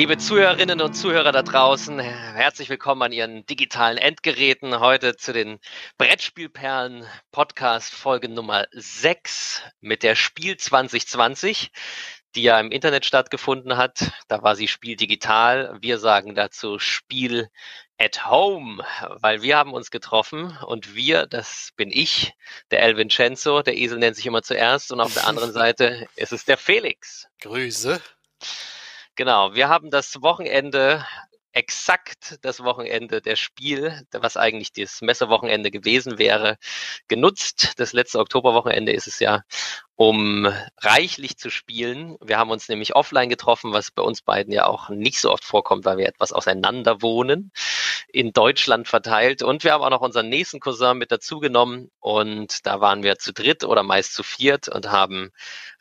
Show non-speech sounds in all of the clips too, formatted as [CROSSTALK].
Liebe Zuhörerinnen und Zuhörer da draußen, herzlich willkommen an Ihren digitalen Endgeräten. Heute zu den Brettspielperlen Podcast Folge Nummer 6 mit der Spiel 2020, die ja im Internet stattgefunden hat. Da war sie Spiel digital. Wir sagen dazu Spiel at home, weil wir haben uns getroffen und wir, das bin ich, der El Vincenzo, der Esel nennt sich immer zuerst und auf der anderen [LAUGHS] Seite ist es der Felix. Grüße. Genau, wir haben das Wochenende exakt das Wochenende der Spiel, was eigentlich das Messewochenende gewesen wäre, genutzt. Das letzte Oktoberwochenende ist es ja, um reichlich zu spielen. Wir haben uns nämlich offline getroffen, was bei uns beiden ja auch nicht so oft vorkommt, weil wir etwas auseinander wohnen, in Deutschland verteilt. Und wir haben auch noch unseren nächsten Cousin mit dazugenommen und da waren wir zu dritt oder meist zu viert und haben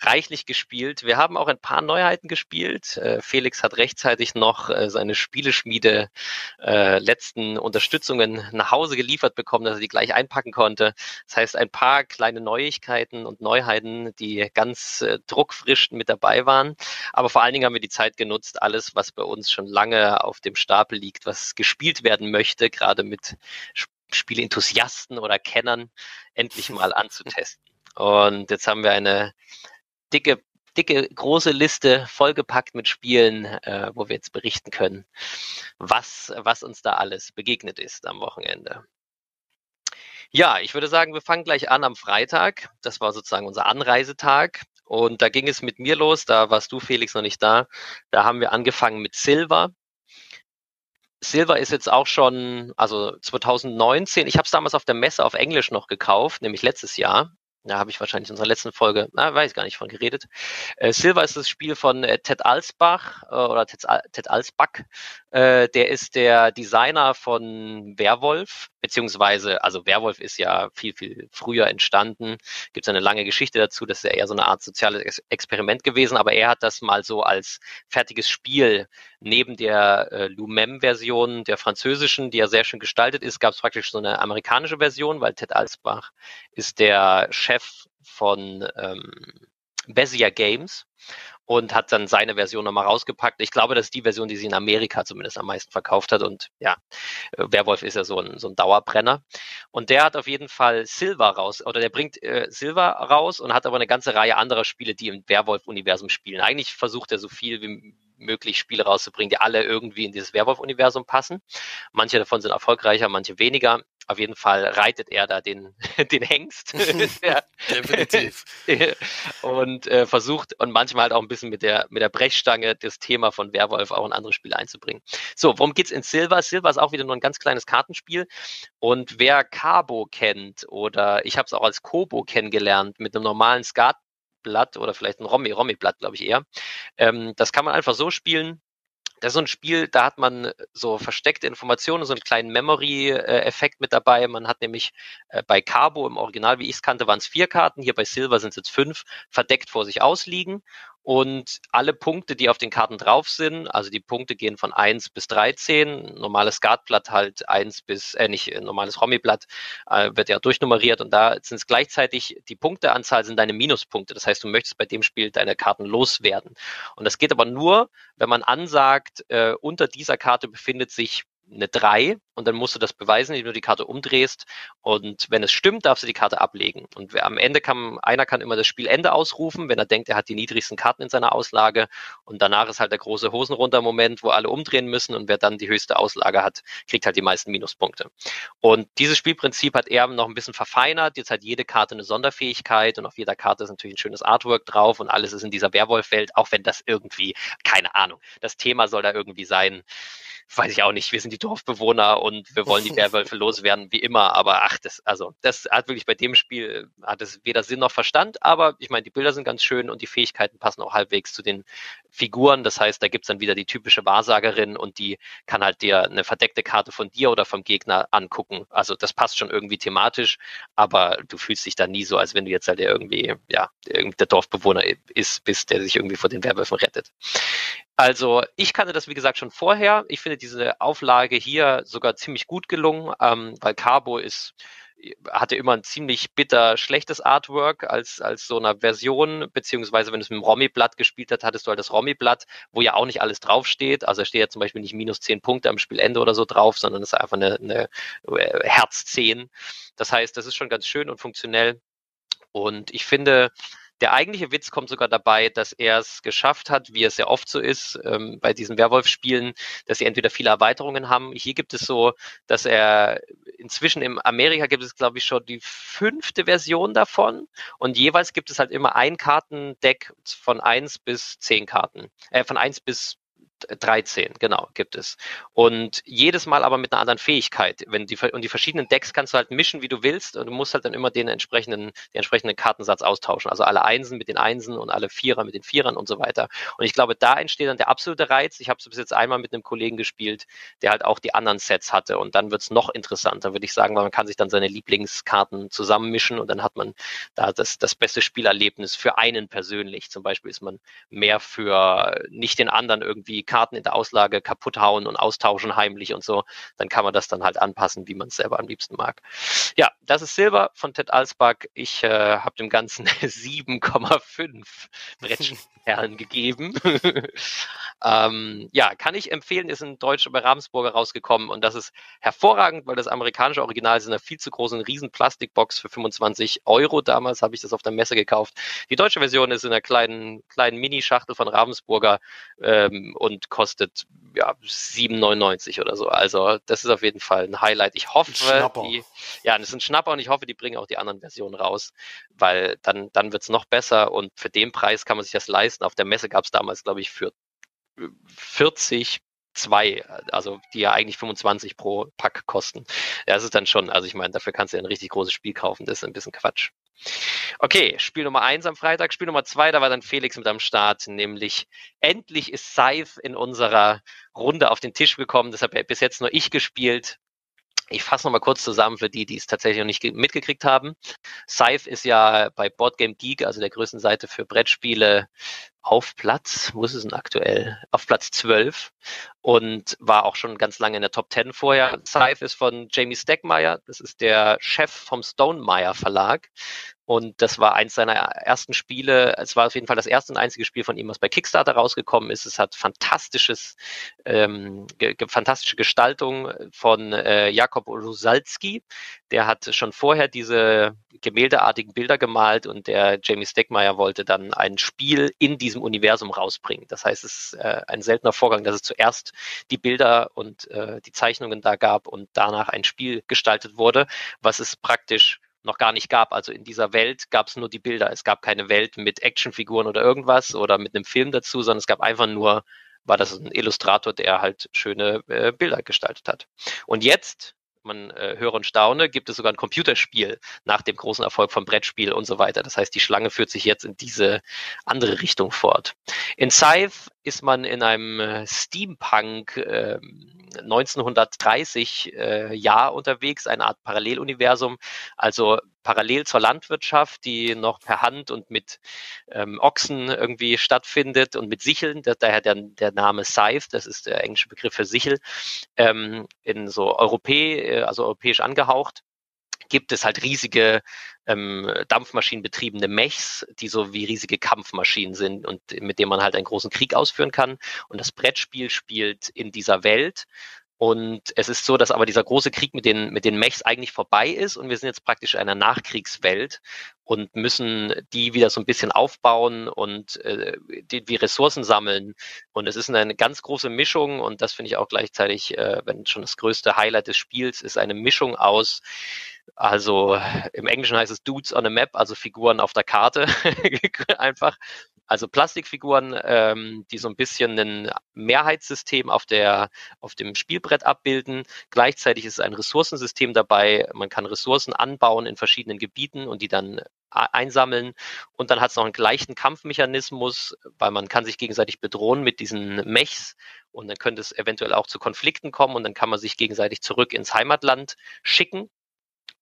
reichlich gespielt. Wir haben auch ein paar Neuheiten gespielt. Äh, Felix hat rechtzeitig noch äh, seine Spieleschmiede äh, letzten Unterstützungen nach Hause geliefert bekommen, dass er die gleich einpacken konnte. Das heißt, ein paar kleine Neuigkeiten und Neuheiten die ganz äh, druckfrisch mit dabei waren. Aber vor allen Dingen haben wir die Zeit genutzt, alles, was bei uns schon lange auf dem Stapel liegt, was gespielt werden möchte, gerade mit Spielenthusiasten oder Kennern, endlich [LAUGHS] mal anzutesten. Und jetzt haben wir eine dicke dicke, große Liste vollgepackt mit Spielen, äh, wo wir jetzt berichten können, was, was uns da alles begegnet ist am Wochenende. Ja, ich würde sagen, wir fangen gleich an am Freitag. Das war sozusagen unser Anreisetag. Und da ging es mit mir los. Da warst du, Felix, noch nicht da. Da haben wir angefangen mit Silver. Silver ist jetzt auch schon, also 2019, ich habe es damals auf der Messe auf Englisch noch gekauft, nämlich letztes Jahr. Da habe ich wahrscheinlich in unserer letzten Folge, na, weiß gar nicht von geredet. Äh, Silver ist das Spiel von äh, Ted Alsbach äh, oder Ted, Ted Alsbach. Äh, der ist der Designer von Werwolf, beziehungsweise, also Werwolf ist ja viel, viel früher entstanden. Gibt es eine lange Geschichte dazu, das ist ja eher so eine Art soziales Experiment gewesen, aber er hat das mal so als fertiges Spiel neben der äh, Lumem-Version der französischen, die ja sehr schön gestaltet ist, gab es praktisch so eine amerikanische Version, weil Ted Alsbach ist der Chef von ähm, Bezier Games und hat dann seine Version nochmal rausgepackt. Ich glaube, das ist die Version, die sie in Amerika zumindest am meisten verkauft hat. Und ja, äh, Werwolf ist ja so ein, so ein Dauerbrenner. Und der hat auf jeden Fall Silver raus, oder der bringt äh, Silver raus und hat aber eine ganze Reihe anderer Spiele, die im Werwolf-Universum spielen. Eigentlich versucht er so viel wie möglich Spiele rauszubringen, die alle irgendwie in dieses Werwolf-Universum passen. Manche davon sind erfolgreicher, manche weniger. Auf jeden Fall reitet er da den, [LAUGHS] den Hengst. [LAUGHS] Definitiv. [LAUGHS] und äh, versucht und manchmal halt auch ein bisschen mit der, mit der Brechstange das Thema von Werwolf auch in andere Spiele einzubringen. So, worum geht's in Silver? Silver ist auch wieder nur ein ganz kleines Kartenspiel. Und wer Cabo kennt oder ich habe es auch als Kobo kennengelernt mit einem normalen Skatblatt oder vielleicht ein Romy, Romy-Blatt, glaube ich eher. Ähm, das kann man einfach so spielen das ist so ein Spiel, da hat man so versteckte Informationen, so einen kleinen Memory-Effekt mit dabei. Man hat nämlich äh, bei Cabo im Original, wie ich es kannte, waren es vier Karten, hier bei Silver sind es jetzt fünf, verdeckt vor sich ausliegen und alle Punkte, die auf den Karten drauf sind, also die Punkte gehen von 1 bis 13, normales Skatblatt halt 1 bis, äh, nicht äh, normales Rommyblatt, äh, wird ja durchnummeriert und da sind es gleichzeitig, die Punkteanzahl sind deine Minuspunkte. Das heißt, du möchtest bei dem Spiel deine Karten loswerden. Und das geht aber nur, wenn man ansagt, äh, unter dieser Karte befindet sich eine 3 und dann musst du das beweisen, indem du die Karte umdrehst und wenn es stimmt, darfst du die Karte ablegen. Und am Ende kann, einer kann immer das Spielende ausrufen, wenn er denkt, er hat die niedrigsten Karten in seiner Auslage und danach ist halt der große Hosenrunter-Moment, wo alle umdrehen müssen und wer dann die höchste Auslage hat, kriegt halt die meisten Minuspunkte. Und dieses Spielprinzip hat er noch ein bisschen verfeinert, jetzt hat jede Karte eine Sonderfähigkeit und auf jeder Karte ist natürlich ein schönes Artwork drauf und alles ist in dieser Werwolf-Welt, auch wenn das irgendwie, keine Ahnung, das Thema soll da irgendwie sein, weiß ich auch nicht, wir sind die Dorfbewohner und wir wollen die [LAUGHS] Werwölfe loswerden, wie immer, aber ach, das, also, das hat wirklich bei dem Spiel, hat es weder Sinn noch Verstand, aber ich meine, die Bilder sind ganz schön und die Fähigkeiten passen auch halbwegs zu den Figuren, das heißt, da gibt's dann wieder die typische Wahrsagerin und die kann halt dir eine verdeckte Karte von dir oder vom Gegner angucken, also das passt schon irgendwie thematisch, aber du fühlst dich da nie so, als wenn du jetzt halt irgendwie, ja, irgendwie der Dorfbewohner ist, bist, der sich irgendwie vor den Werwölfen rettet. Also ich kannte das, wie gesagt, schon vorher. Ich finde diese Auflage hier sogar ziemlich gut gelungen, ähm, weil Cabo ist hatte immer ein ziemlich bitter schlechtes Artwork als, als so einer Version, beziehungsweise wenn es mit dem Romy-Blatt gespielt hast, hattest du halt das Romy-Blatt, wo ja auch nicht alles draufsteht. Also da steht ja zum Beispiel nicht minus zehn Punkte am Spielende oder so drauf, sondern es ist einfach eine, eine äh, Herz 10. Das heißt, das ist schon ganz schön und funktionell. Und ich finde, der eigentliche Witz kommt sogar dabei, dass er es geschafft hat, wie es ja oft so ist, ähm, bei diesen Werwolf-Spielen, dass sie entweder viele Erweiterungen haben. Hier gibt es so, dass er inzwischen in Amerika gibt es, glaube ich, schon die fünfte Version davon. Und jeweils gibt es halt immer ein Kartendeck von eins bis zehn Karten. Äh, von eins bis 13, genau, gibt es. Und jedes Mal aber mit einer anderen Fähigkeit. Wenn die, und die verschiedenen Decks kannst du halt mischen, wie du willst, und du musst halt dann immer den entsprechenden, den entsprechenden Kartensatz austauschen. Also alle Einsen mit den Einsen und alle Vierer mit den Vierern und so weiter. Und ich glaube, da entsteht dann der absolute Reiz. Ich habe es bis jetzt einmal mit einem Kollegen gespielt, der halt auch die anderen Sets hatte. Und dann wird es noch interessanter, würde ich sagen, weil man kann sich dann seine Lieblingskarten zusammenmischen und dann hat man da das, das beste Spielerlebnis für einen persönlich. Zum Beispiel ist man mehr für nicht den anderen irgendwie Karten in der Auslage kaputt hauen und austauschen heimlich und so, dann kann man das dann halt anpassen, wie man es selber am liebsten mag. Ja, das ist Silber von Ted Alsbach. Ich äh, habe dem Ganzen [LAUGHS] 7,5 Brettperlen gegeben. [LAUGHS] ähm, ja, kann ich empfehlen, ist ein deutscher bei Ravensburger rausgekommen und das ist hervorragend, weil das amerikanische Original ist in einer viel zu großen riesen Plastikbox für 25 Euro. Damals habe ich das auf der Messe gekauft. Die deutsche Version ist in einer kleinen, kleinen Mini-Schachtel von Ravensburger ähm, und und kostet ja 7,99 oder so. Also das ist auf jeden Fall ein Highlight. Ich hoffe, die, ja, das ist ein Schnapper und ich hoffe, die bringen auch die anderen Versionen raus, weil dann, dann wird es noch besser und für den Preis kann man sich das leisten. Auf der Messe gab es damals, glaube ich, für 40 zwei, also die ja eigentlich 25 pro Pack kosten. Das ist dann schon, also ich meine, dafür kannst du ja ein richtig großes Spiel kaufen, das ist ein bisschen Quatsch. Okay, Spiel Nummer eins am Freitag, Spiel Nummer zwei, da war dann Felix mit am Start, nämlich endlich ist Scythe in unserer Runde auf den Tisch gekommen, das habe bis jetzt nur ich gespielt. Ich fasse nochmal kurz zusammen für die, die es tatsächlich noch nicht mitgekriegt haben. Scythe ist ja bei Boardgame Geek, also der größten Seite für Brettspiele, auf Platz, wo ist es denn aktuell? Auf Platz 12 und war auch schon ganz lange in der Top 10 vorher. Scythe ist von Jamie Steckmeyer, das ist der Chef vom Stonemeyer Verlag und das war eins seiner ersten Spiele. Es war auf jeden Fall das erste und einzige Spiel von ihm, was bei Kickstarter rausgekommen ist. Es hat fantastisches, ähm, ge fantastische Gestaltung von äh, Jakob Rusalski. Der hat schon vorher diese gemäldeartigen Bilder gemalt und der Jamie Steckmeyer wollte dann ein Spiel in diesem Universum rausbringen. Das heißt, es ist äh, ein seltener Vorgang, dass es zuerst die Bilder und äh, die Zeichnungen da gab und danach ein Spiel gestaltet wurde, was es praktisch noch gar nicht gab. Also in dieser Welt gab es nur die Bilder. Es gab keine Welt mit Actionfiguren oder irgendwas oder mit einem Film dazu, sondern es gab einfach nur, war das ein Illustrator, der halt schöne äh, Bilder gestaltet hat. Und jetzt man äh, höre und staune, gibt es sogar ein Computerspiel nach dem großen Erfolg vom Brettspiel und so weiter. Das heißt, die Schlange führt sich jetzt in diese andere Richtung fort. In Scythe ist man in einem äh, Steampunk äh, 1930 äh, Jahr unterwegs, eine Art Paralleluniversum, also parallel zur Landwirtschaft, die noch per Hand und mit ähm, Ochsen irgendwie stattfindet und mit Sicheln, daher der, der Name Scythe, das ist der englische Begriff für Sichel, ähm, in so Europä, äh, also europäisch angehaucht gibt es halt riesige ähm, dampfmaschinenbetriebene Mechs, die so wie riesige Kampfmaschinen sind und mit denen man halt einen großen Krieg ausführen kann. Und das Brettspiel spielt in dieser Welt. Und es ist so, dass aber dieser große Krieg mit den, mit den Mechs eigentlich vorbei ist und wir sind jetzt praktisch in einer Nachkriegswelt und müssen die wieder so ein bisschen aufbauen und äh, die, die Ressourcen sammeln. Und es ist eine ganz große Mischung und das finde ich auch gleichzeitig, äh, wenn schon das größte Highlight des Spiels ist, eine Mischung aus also im Englischen heißt es Dudes on a Map, also Figuren auf der Karte [LAUGHS] einfach. Also Plastikfiguren, ähm, die so ein bisschen ein Mehrheitssystem auf, der, auf dem Spielbrett abbilden. Gleichzeitig ist ein Ressourcensystem dabei. Man kann Ressourcen anbauen in verschiedenen Gebieten und die dann einsammeln. Und dann hat es noch einen gleichen Kampfmechanismus, weil man kann sich gegenseitig bedrohen mit diesen Mechs und dann könnte es eventuell auch zu Konflikten kommen und dann kann man sich gegenseitig zurück ins Heimatland schicken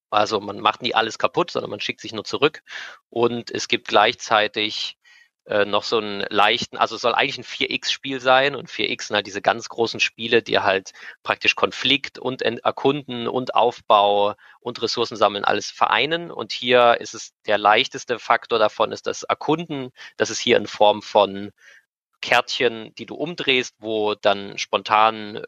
also man macht nie alles kaputt, sondern man schickt sich nur zurück. Und es gibt gleichzeitig äh, noch so einen leichten, also es soll eigentlich ein 4X-Spiel sein und 4X sind halt diese ganz großen Spiele, die halt praktisch Konflikt und Erkunden und Aufbau und Ressourcen sammeln alles vereinen. Und hier ist es der leichteste Faktor davon ist das Erkunden. Das ist hier in Form von Kärtchen, die du umdrehst, wo dann spontan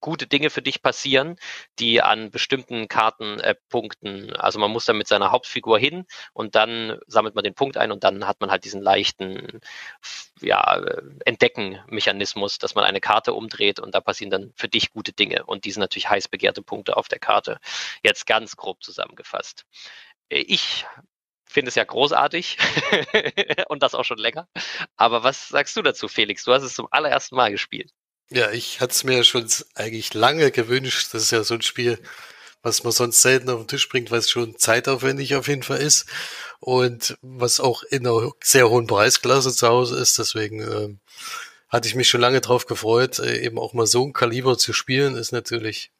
gute Dinge für dich passieren, die an bestimmten Kartenpunkten, äh, also man muss da mit seiner Hauptfigur hin und dann sammelt man den Punkt ein und dann hat man halt diesen leichten ja, Entdecken-Mechanismus, dass man eine Karte umdreht und da passieren dann für dich gute Dinge und die sind natürlich heiß begehrte Punkte auf der Karte. Jetzt ganz grob zusammengefasst. Äh, ich finde es ja großartig [LAUGHS] und das auch schon länger. Aber was sagst du dazu, Felix? Du hast es zum allerersten Mal gespielt. Ja, ich hatte es mir schon eigentlich lange gewünscht. Das ist ja so ein Spiel, was man sonst selten auf den Tisch bringt, weil es schon zeitaufwendig auf jeden Fall ist und was auch in einer sehr hohen Preisklasse zu Hause ist. Deswegen äh, hatte ich mich schon lange drauf gefreut, äh, eben auch mal so ein Kaliber zu spielen, ist natürlich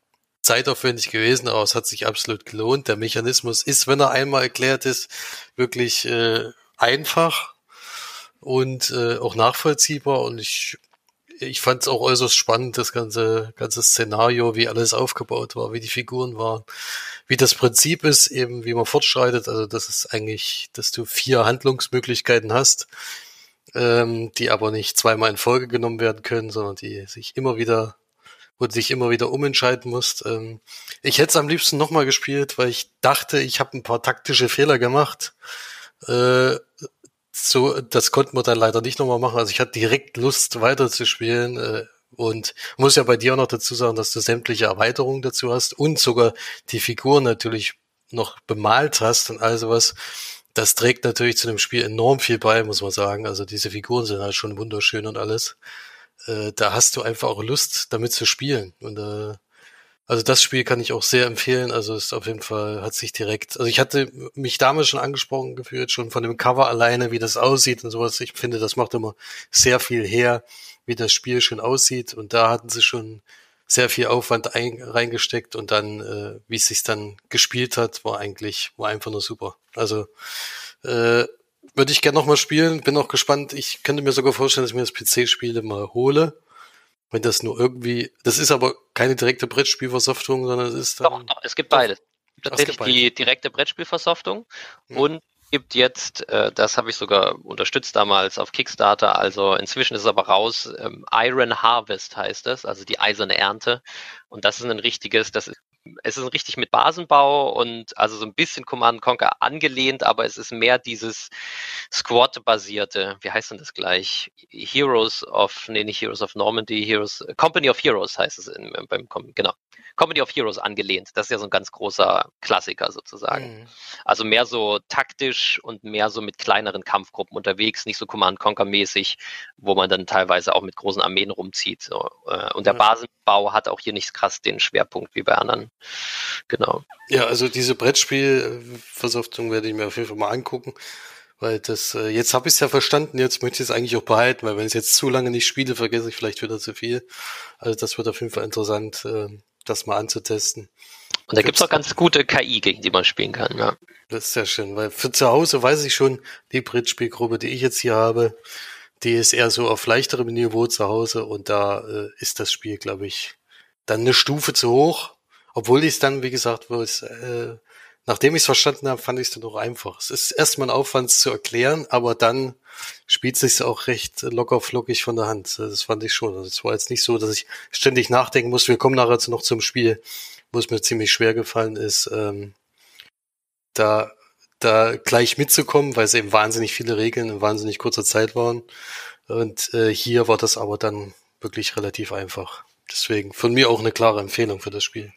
zeitaufwendig gewesen, aber es hat sich absolut gelohnt. Der Mechanismus ist, wenn er einmal erklärt ist, wirklich äh, einfach und äh, auch nachvollziehbar und ich ich fand es auch äußerst spannend, das ganze, ganze Szenario, wie alles aufgebaut war, wie die Figuren waren, wie das Prinzip ist, eben wie man fortschreitet. Also das ist eigentlich, dass du vier Handlungsmöglichkeiten hast, ähm, die aber nicht zweimal in Folge genommen werden können, sondern die sich immer wieder, wo du dich immer wieder umentscheiden musst. Ähm, ich hätte es am liebsten nochmal gespielt, weil ich dachte, ich habe ein paar taktische Fehler gemacht. Äh, so, das konnten wir dann leider nicht nochmal machen. Also ich hatte direkt Lust weiterzuspielen äh, und muss ja bei dir auch noch dazu sagen, dass du sämtliche Erweiterungen dazu hast und sogar die Figuren natürlich noch bemalt hast und all sowas. Das trägt natürlich zu dem Spiel enorm viel bei, muss man sagen. Also diese Figuren sind halt schon wunderschön und alles. Äh, da hast du einfach auch Lust, damit zu spielen. Und äh, also das Spiel kann ich auch sehr empfehlen. Also ist auf jeden Fall, hat sich direkt, also ich hatte mich damals schon angesprochen gefühlt, schon von dem Cover alleine, wie das aussieht und sowas. Ich finde, das macht immer sehr viel her, wie das Spiel schon aussieht. Und da hatten sie schon sehr viel Aufwand ein, reingesteckt und dann, äh, wie es sich dann gespielt hat, war eigentlich, war einfach nur super. Also äh, würde ich gerne nochmal spielen, bin auch gespannt. Ich könnte mir sogar vorstellen, dass ich mir das PC-Spiele mal hole wenn das nur irgendwie, das ist aber keine direkte Brettspielversoftung, sondern es ist dann. Doch, doch es gibt beides. Tatsächlich die direkte Brettspielversoftung hm. und gibt jetzt, äh, das habe ich sogar unterstützt damals auf Kickstarter, also inzwischen ist es aber raus, ähm, Iron Harvest heißt es, also die eiserne Ernte. Und das ist ein richtiges, das ist es ist richtig mit Basenbau und also so ein bisschen Command Conquer angelehnt, aber es ist mehr dieses Squad-basierte, wie heißt denn das gleich? Heroes of, nee, nicht Heroes of Normandy, Heroes, Company of Heroes heißt es in, beim, genau. Company of Heroes angelehnt. Das ist ja so ein ganz großer Klassiker sozusagen. Mhm. Also mehr so taktisch und mehr so mit kleineren Kampfgruppen unterwegs, nicht so Command Conquer mäßig, wo man dann teilweise auch mit großen Armeen rumzieht. So. Äh, und der mhm. Basenbau hat auch hier nicht krass den Schwerpunkt wie bei anderen. Genau. Ja, also diese Brettspielversoftung werde ich mir auf jeden Fall mal angucken. Weil das, äh, jetzt habe ich es ja verstanden, jetzt möchte ich es eigentlich auch behalten, weil wenn ich es jetzt zu lange nicht spiele, vergesse ich vielleicht wieder zu viel. Also das wird auf jeden Fall interessant, äh, das mal anzutesten. Und da gibt's auch ganz gute KI, gegen die man spielen kann, ja. Das ist sehr schön, weil für zu Hause weiß ich schon, die Brettspielgruppe, die ich jetzt hier habe, die ist eher so auf leichterem Niveau zu Hause und da äh, ist das Spiel, glaube ich, dann eine Stufe zu hoch. Obwohl ich es dann, wie gesagt, wo es, äh, nachdem ich es verstanden habe, fand ich es dann auch einfach. Es ist erstmal ein Aufwand zu erklären, aber dann spielt es sich auch recht locker flockig von der Hand. Das fand ich schon. Also es war jetzt nicht so, dass ich ständig nachdenken muss. Wir kommen nachher noch zum Spiel, wo es mir ziemlich schwer gefallen ist, ähm, da da gleich mitzukommen, weil es eben wahnsinnig viele Regeln in wahnsinnig kurzer Zeit waren. Und äh, hier war das aber dann wirklich relativ einfach. Deswegen von mir auch eine klare Empfehlung für das Spiel.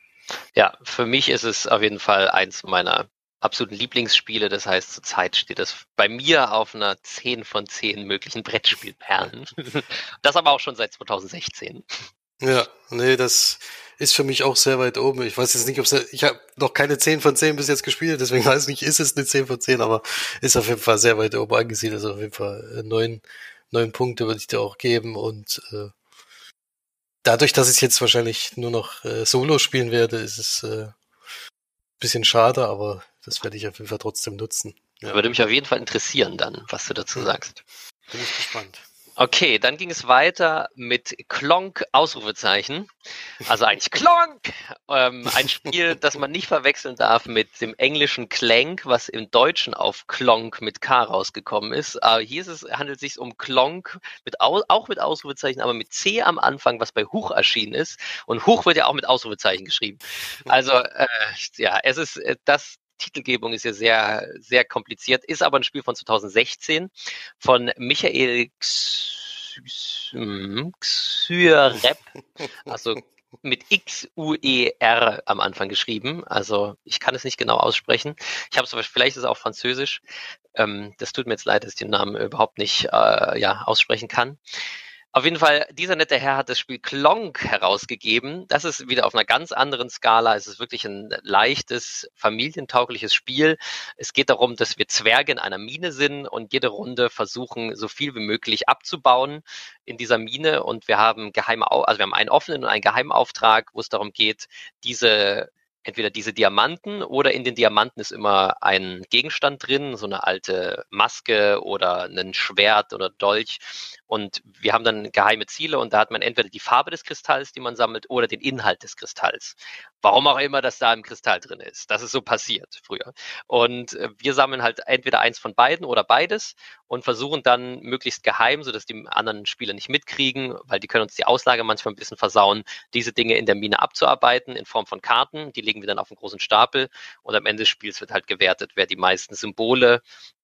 Ja, für mich ist es auf jeden Fall eins meiner absoluten Lieblingsspiele. Das heißt, zurzeit steht das bei mir auf einer 10 von 10 möglichen Brettspielperlen. das aber auch schon seit 2016. Ja, nee, das ist für mich auch sehr weit oben. Ich weiß jetzt nicht, ob es, ich habe noch keine 10 von 10 bis jetzt gespielt, deswegen weiß ich nicht, ist es eine 10 von 10, aber ist auf jeden Fall sehr weit oben angesiedelt. Also auf jeden Fall äh, neun, neun Punkte würde ich dir auch geben und äh, dadurch, dass ich jetzt wahrscheinlich nur noch äh, Solo spielen werde, ist es äh, bisschen schade, aber das werde ich auf jeden Fall trotzdem nutzen. Ja. Würde mich auf jeden Fall interessieren dann, was du dazu sagst. Bin ich gespannt. Okay, dann ging es weiter mit Klonk Ausrufezeichen. Also eigentlich Klonk! Ähm, ein Spiel, [LAUGHS] das man nicht verwechseln darf mit dem englischen Clank, was im Deutschen auf Klonk mit K rausgekommen ist. Aber hier ist es, handelt es sich um Klonk mit auch mit Ausrufezeichen, aber mit C am Anfang, was bei Huch erschienen ist. Und Huch wird ja auch mit Ausrufezeichen geschrieben. [LAUGHS] Also äh, ja, es ist äh, das Titelgebung ist ja sehr, sehr kompliziert, ist aber ein Spiel von 2016 von Michael Xyrep, also mit X-U-E-R am Anfang geschrieben. Also ich kann es nicht genau aussprechen. Ich habe es vielleicht ist es auch Französisch. Ähm, das tut mir jetzt leid, dass ich den Namen überhaupt nicht äh, ja, aussprechen kann. Auf jeden Fall, dieser nette Herr hat das Spiel Klonk herausgegeben. Das ist wieder auf einer ganz anderen Skala. Es ist wirklich ein leichtes, familientaugliches Spiel. Es geht darum, dass wir Zwerge in einer Mine sind und jede Runde versuchen, so viel wie möglich abzubauen in dieser Mine. Und wir haben geheime, also wir haben einen offenen und einen Geheimauftrag, wo es darum geht, diese entweder diese Diamanten oder in den Diamanten ist immer ein Gegenstand drin, so eine alte Maske oder ein Schwert oder Dolch. Und wir haben dann geheime Ziele und da hat man entweder die Farbe des Kristalls, die man sammelt, oder den Inhalt des Kristalls. Warum auch immer das da im Kristall drin ist. Das ist so passiert früher. Und äh, wir sammeln halt entweder eins von beiden oder beides und versuchen dann möglichst geheim, sodass die anderen Spieler nicht mitkriegen, weil die können uns die Auslage manchmal ein bisschen versauen, diese Dinge in der Mine abzuarbeiten in Form von Karten. Die legen wir dann auf einen großen Stapel und am Ende des Spiels wird halt gewertet, wer die meisten Symbole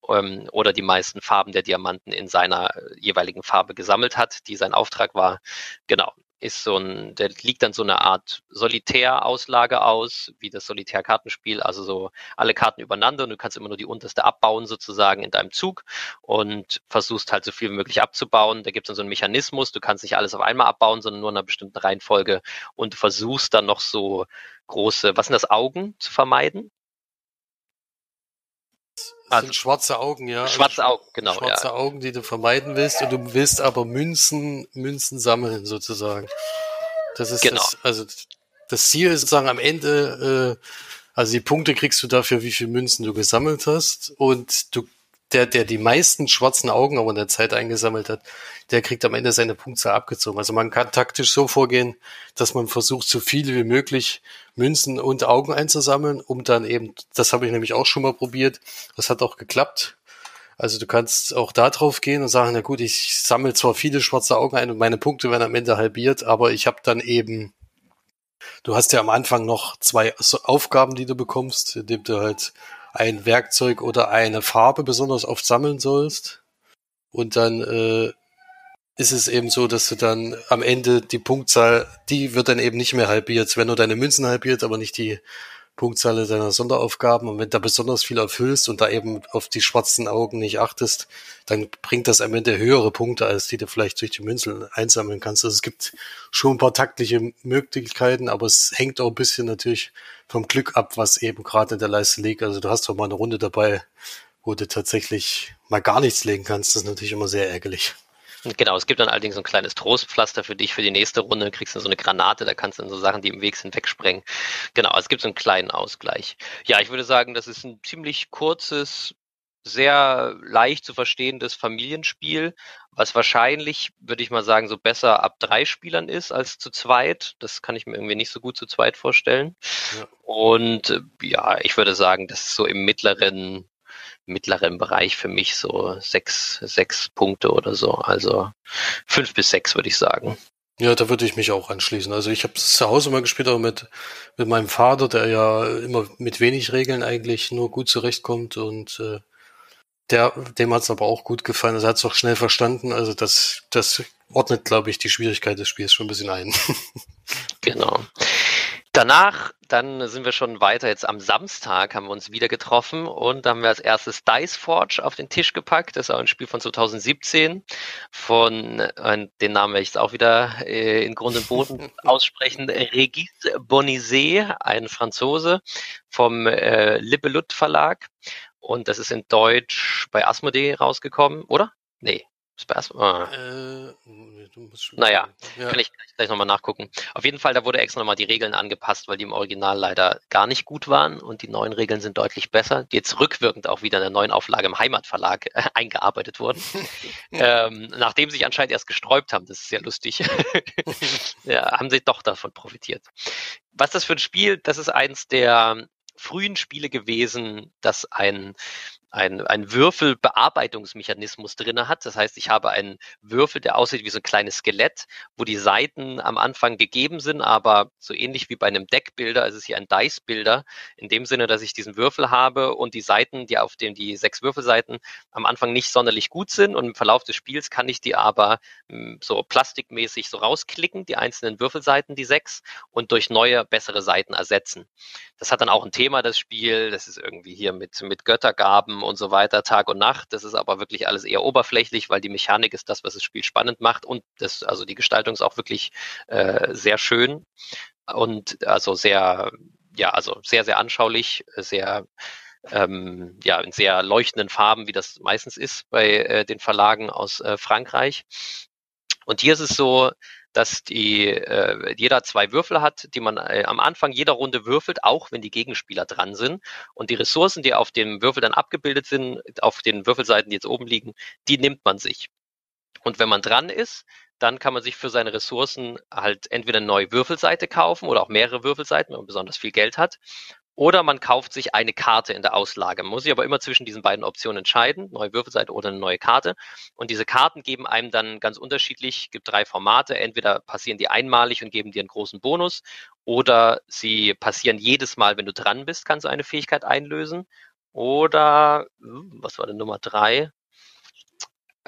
ähm, oder die meisten Farben der Diamanten in seiner äh, jeweiligen Farbe gesammelt hat, die sein Auftrag war. Genau ist so ein, der liegt dann so eine Art Solitär-Auslage aus, wie das Solitär-Kartenspiel, also so alle Karten übereinander und du kannst immer nur die unterste abbauen sozusagen in deinem Zug und versuchst halt so viel wie möglich abzubauen. Da gibt es dann so einen Mechanismus, du kannst nicht alles auf einmal abbauen, sondern nur in einer bestimmten Reihenfolge und versuchst dann noch so große, was sind das, Augen zu vermeiden? Also, sind schwarze Augen, ja. Also schwarze Augen, genau. Schwarze ja. Augen, die du vermeiden willst und du willst aber Münzen, Münzen sammeln sozusagen. Das ist genau. das, also das Ziel ist sozusagen am Ende, äh, also die Punkte kriegst du dafür, wie viele Münzen du gesammelt hast und du der, der die meisten schwarzen Augen aber in der Zeit eingesammelt hat, der kriegt am Ende seine Punktzahl abgezogen. Also man kann taktisch so vorgehen, dass man versucht, so viele wie möglich Münzen und Augen einzusammeln, um dann eben, das habe ich nämlich auch schon mal probiert, das hat auch geklappt. Also du kannst auch da drauf gehen und sagen, na gut, ich sammle zwar viele schwarze Augen ein und meine Punkte werden am Ende halbiert, aber ich habe dann eben, du hast ja am Anfang noch zwei Aufgaben, die du bekommst, indem du halt ein Werkzeug oder eine Farbe besonders oft sammeln sollst. Und dann äh, ist es eben so, dass du dann am Ende die Punktzahl, die wird dann eben nicht mehr halbiert. Wenn du deine Münzen halbiert, aber nicht die Punktzahl deiner Sonderaufgaben. Und wenn da besonders viel erfüllst und da eben auf die schwarzen Augen nicht achtest, dann bringt das am Ende höhere Punkte, als die du vielleicht durch die Münzen einsammeln kannst. Also es gibt schon ein paar taktliche Möglichkeiten, aber es hängt auch ein bisschen natürlich vom Glück ab, was eben gerade in der Leiste liegt. Also du hast doch mal eine Runde dabei, wo du tatsächlich mal gar nichts legen kannst. Das ist natürlich immer sehr ärgerlich. Genau, es gibt dann allerdings so ein kleines Trostpflaster für dich für die nächste Runde. kriegst du so eine Granate, da kannst du dann so Sachen, die im Weg sind, wegsprengen. Genau, es gibt so einen kleinen Ausgleich. Ja, ich würde sagen, das ist ein ziemlich kurzes, sehr leicht zu verstehendes Familienspiel, was wahrscheinlich, würde ich mal sagen, so besser ab drei Spielern ist als zu zweit. Das kann ich mir irgendwie nicht so gut zu zweit vorstellen. Ja. Und äh, ja, ich würde sagen, das ist so im mittleren mittleren Bereich für mich so sechs, sechs Punkte oder so. Also fünf bis sechs würde ich sagen. Ja, da würde ich mich auch anschließen. Also ich habe es zu Hause mal gespielt, aber mit, mit meinem Vater, der ja immer mit wenig Regeln eigentlich nur gut zurechtkommt und äh, der, dem hat es aber auch gut gefallen. Also er hat es auch schnell verstanden. Also das, das ordnet, glaube ich, die Schwierigkeit des Spiels schon ein bisschen ein. [LAUGHS] genau. Danach, dann sind wir schon weiter. Jetzt am Samstag haben wir uns wieder getroffen und da haben wir als erstes Dice Forge auf den Tisch gepackt. Das ist auch ein Spiel von 2017 von, den Namen werde ich jetzt auch wieder äh, in Grund und Boden [LAUGHS] aussprechen, Regis Bonizet, ein Franzose vom äh, Libellut Verlag. Und das ist in Deutsch bei Asmodee rausgekommen, oder? Nee, Sperrsma. Äh, naja, ja. kann, ich, gleich nochmal nachgucken. Auf jeden Fall, da wurde extra nochmal die Regeln angepasst, weil die im Original leider gar nicht gut waren und die neuen Regeln sind deutlich besser, die jetzt rückwirkend auch wieder in der neuen Auflage im Heimatverlag äh, [LAUGHS] eingearbeitet wurden. [LAUGHS] ähm, nachdem sie sich anscheinend erst gesträubt haben, das ist sehr lustig, [LAUGHS] ja, haben sie doch davon profitiert. Was das für ein Spiel, das ist eins der frühen Spiele gewesen, das ein ein, ein Würfelbearbeitungsmechanismus drinne hat. Das heißt, ich habe einen Würfel, der aussieht wie so ein kleines Skelett, wo die Seiten am Anfang gegeben sind, aber so ähnlich wie bei einem Deckbilder, also es ist hier ein Dice-Bilder, in dem Sinne, dass ich diesen Würfel habe und die Seiten, die auf dem die sechs Würfelseiten am Anfang nicht sonderlich gut sind und im Verlauf des Spiels kann ich die aber hm, so plastikmäßig so rausklicken, die einzelnen Würfelseiten, die sechs, und durch neue, bessere Seiten ersetzen. Das hat dann auch ein Thema, das Spiel, das ist irgendwie hier mit, mit Göttergaben und so weiter, Tag und Nacht. Das ist aber wirklich alles eher oberflächlich, weil die Mechanik ist das, was das Spiel spannend macht und das, also die Gestaltung ist auch wirklich äh, sehr schön und also sehr, ja, also sehr, sehr anschaulich, sehr ähm, ja, in sehr leuchtenden Farben, wie das meistens ist bei äh, den Verlagen aus äh, Frankreich. Und hier ist es so, dass die, äh, jeder zwei Würfel hat, die man äh, am Anfang jeder Runde würfelt, auch wenn die Gegenspieler dran sind. Und die Ressourcen, die auf dem Würfel dann abgebildet sind, auf den Würfelseiten, die jetzt oben liegen, die nimmt man sich. Und wenn man dran ist, dann kann man sich für seine Ressourcen halt entweder eine neue Würfelseite kaufen oder auch mehrere Würfelseiten, wenn man besonders viel Geld hat. Oder man kauft sich eine Karte in der Auslage. Man muss sich aber immer zwischen diesen beiden Optionen entscheiden, neue Würfelseite oder eine neue Karte. Und diese Karten geben einem dann ganz unterschiedlich, gibt drei Formate. Entweder passieren die einmalig und geben dir einen großen Bonus oder sie passieren jedes Mal, wenn du dran bist, kannst du eine Fähigkeit einlösen. Oder, hm, was war denn Nummer drei?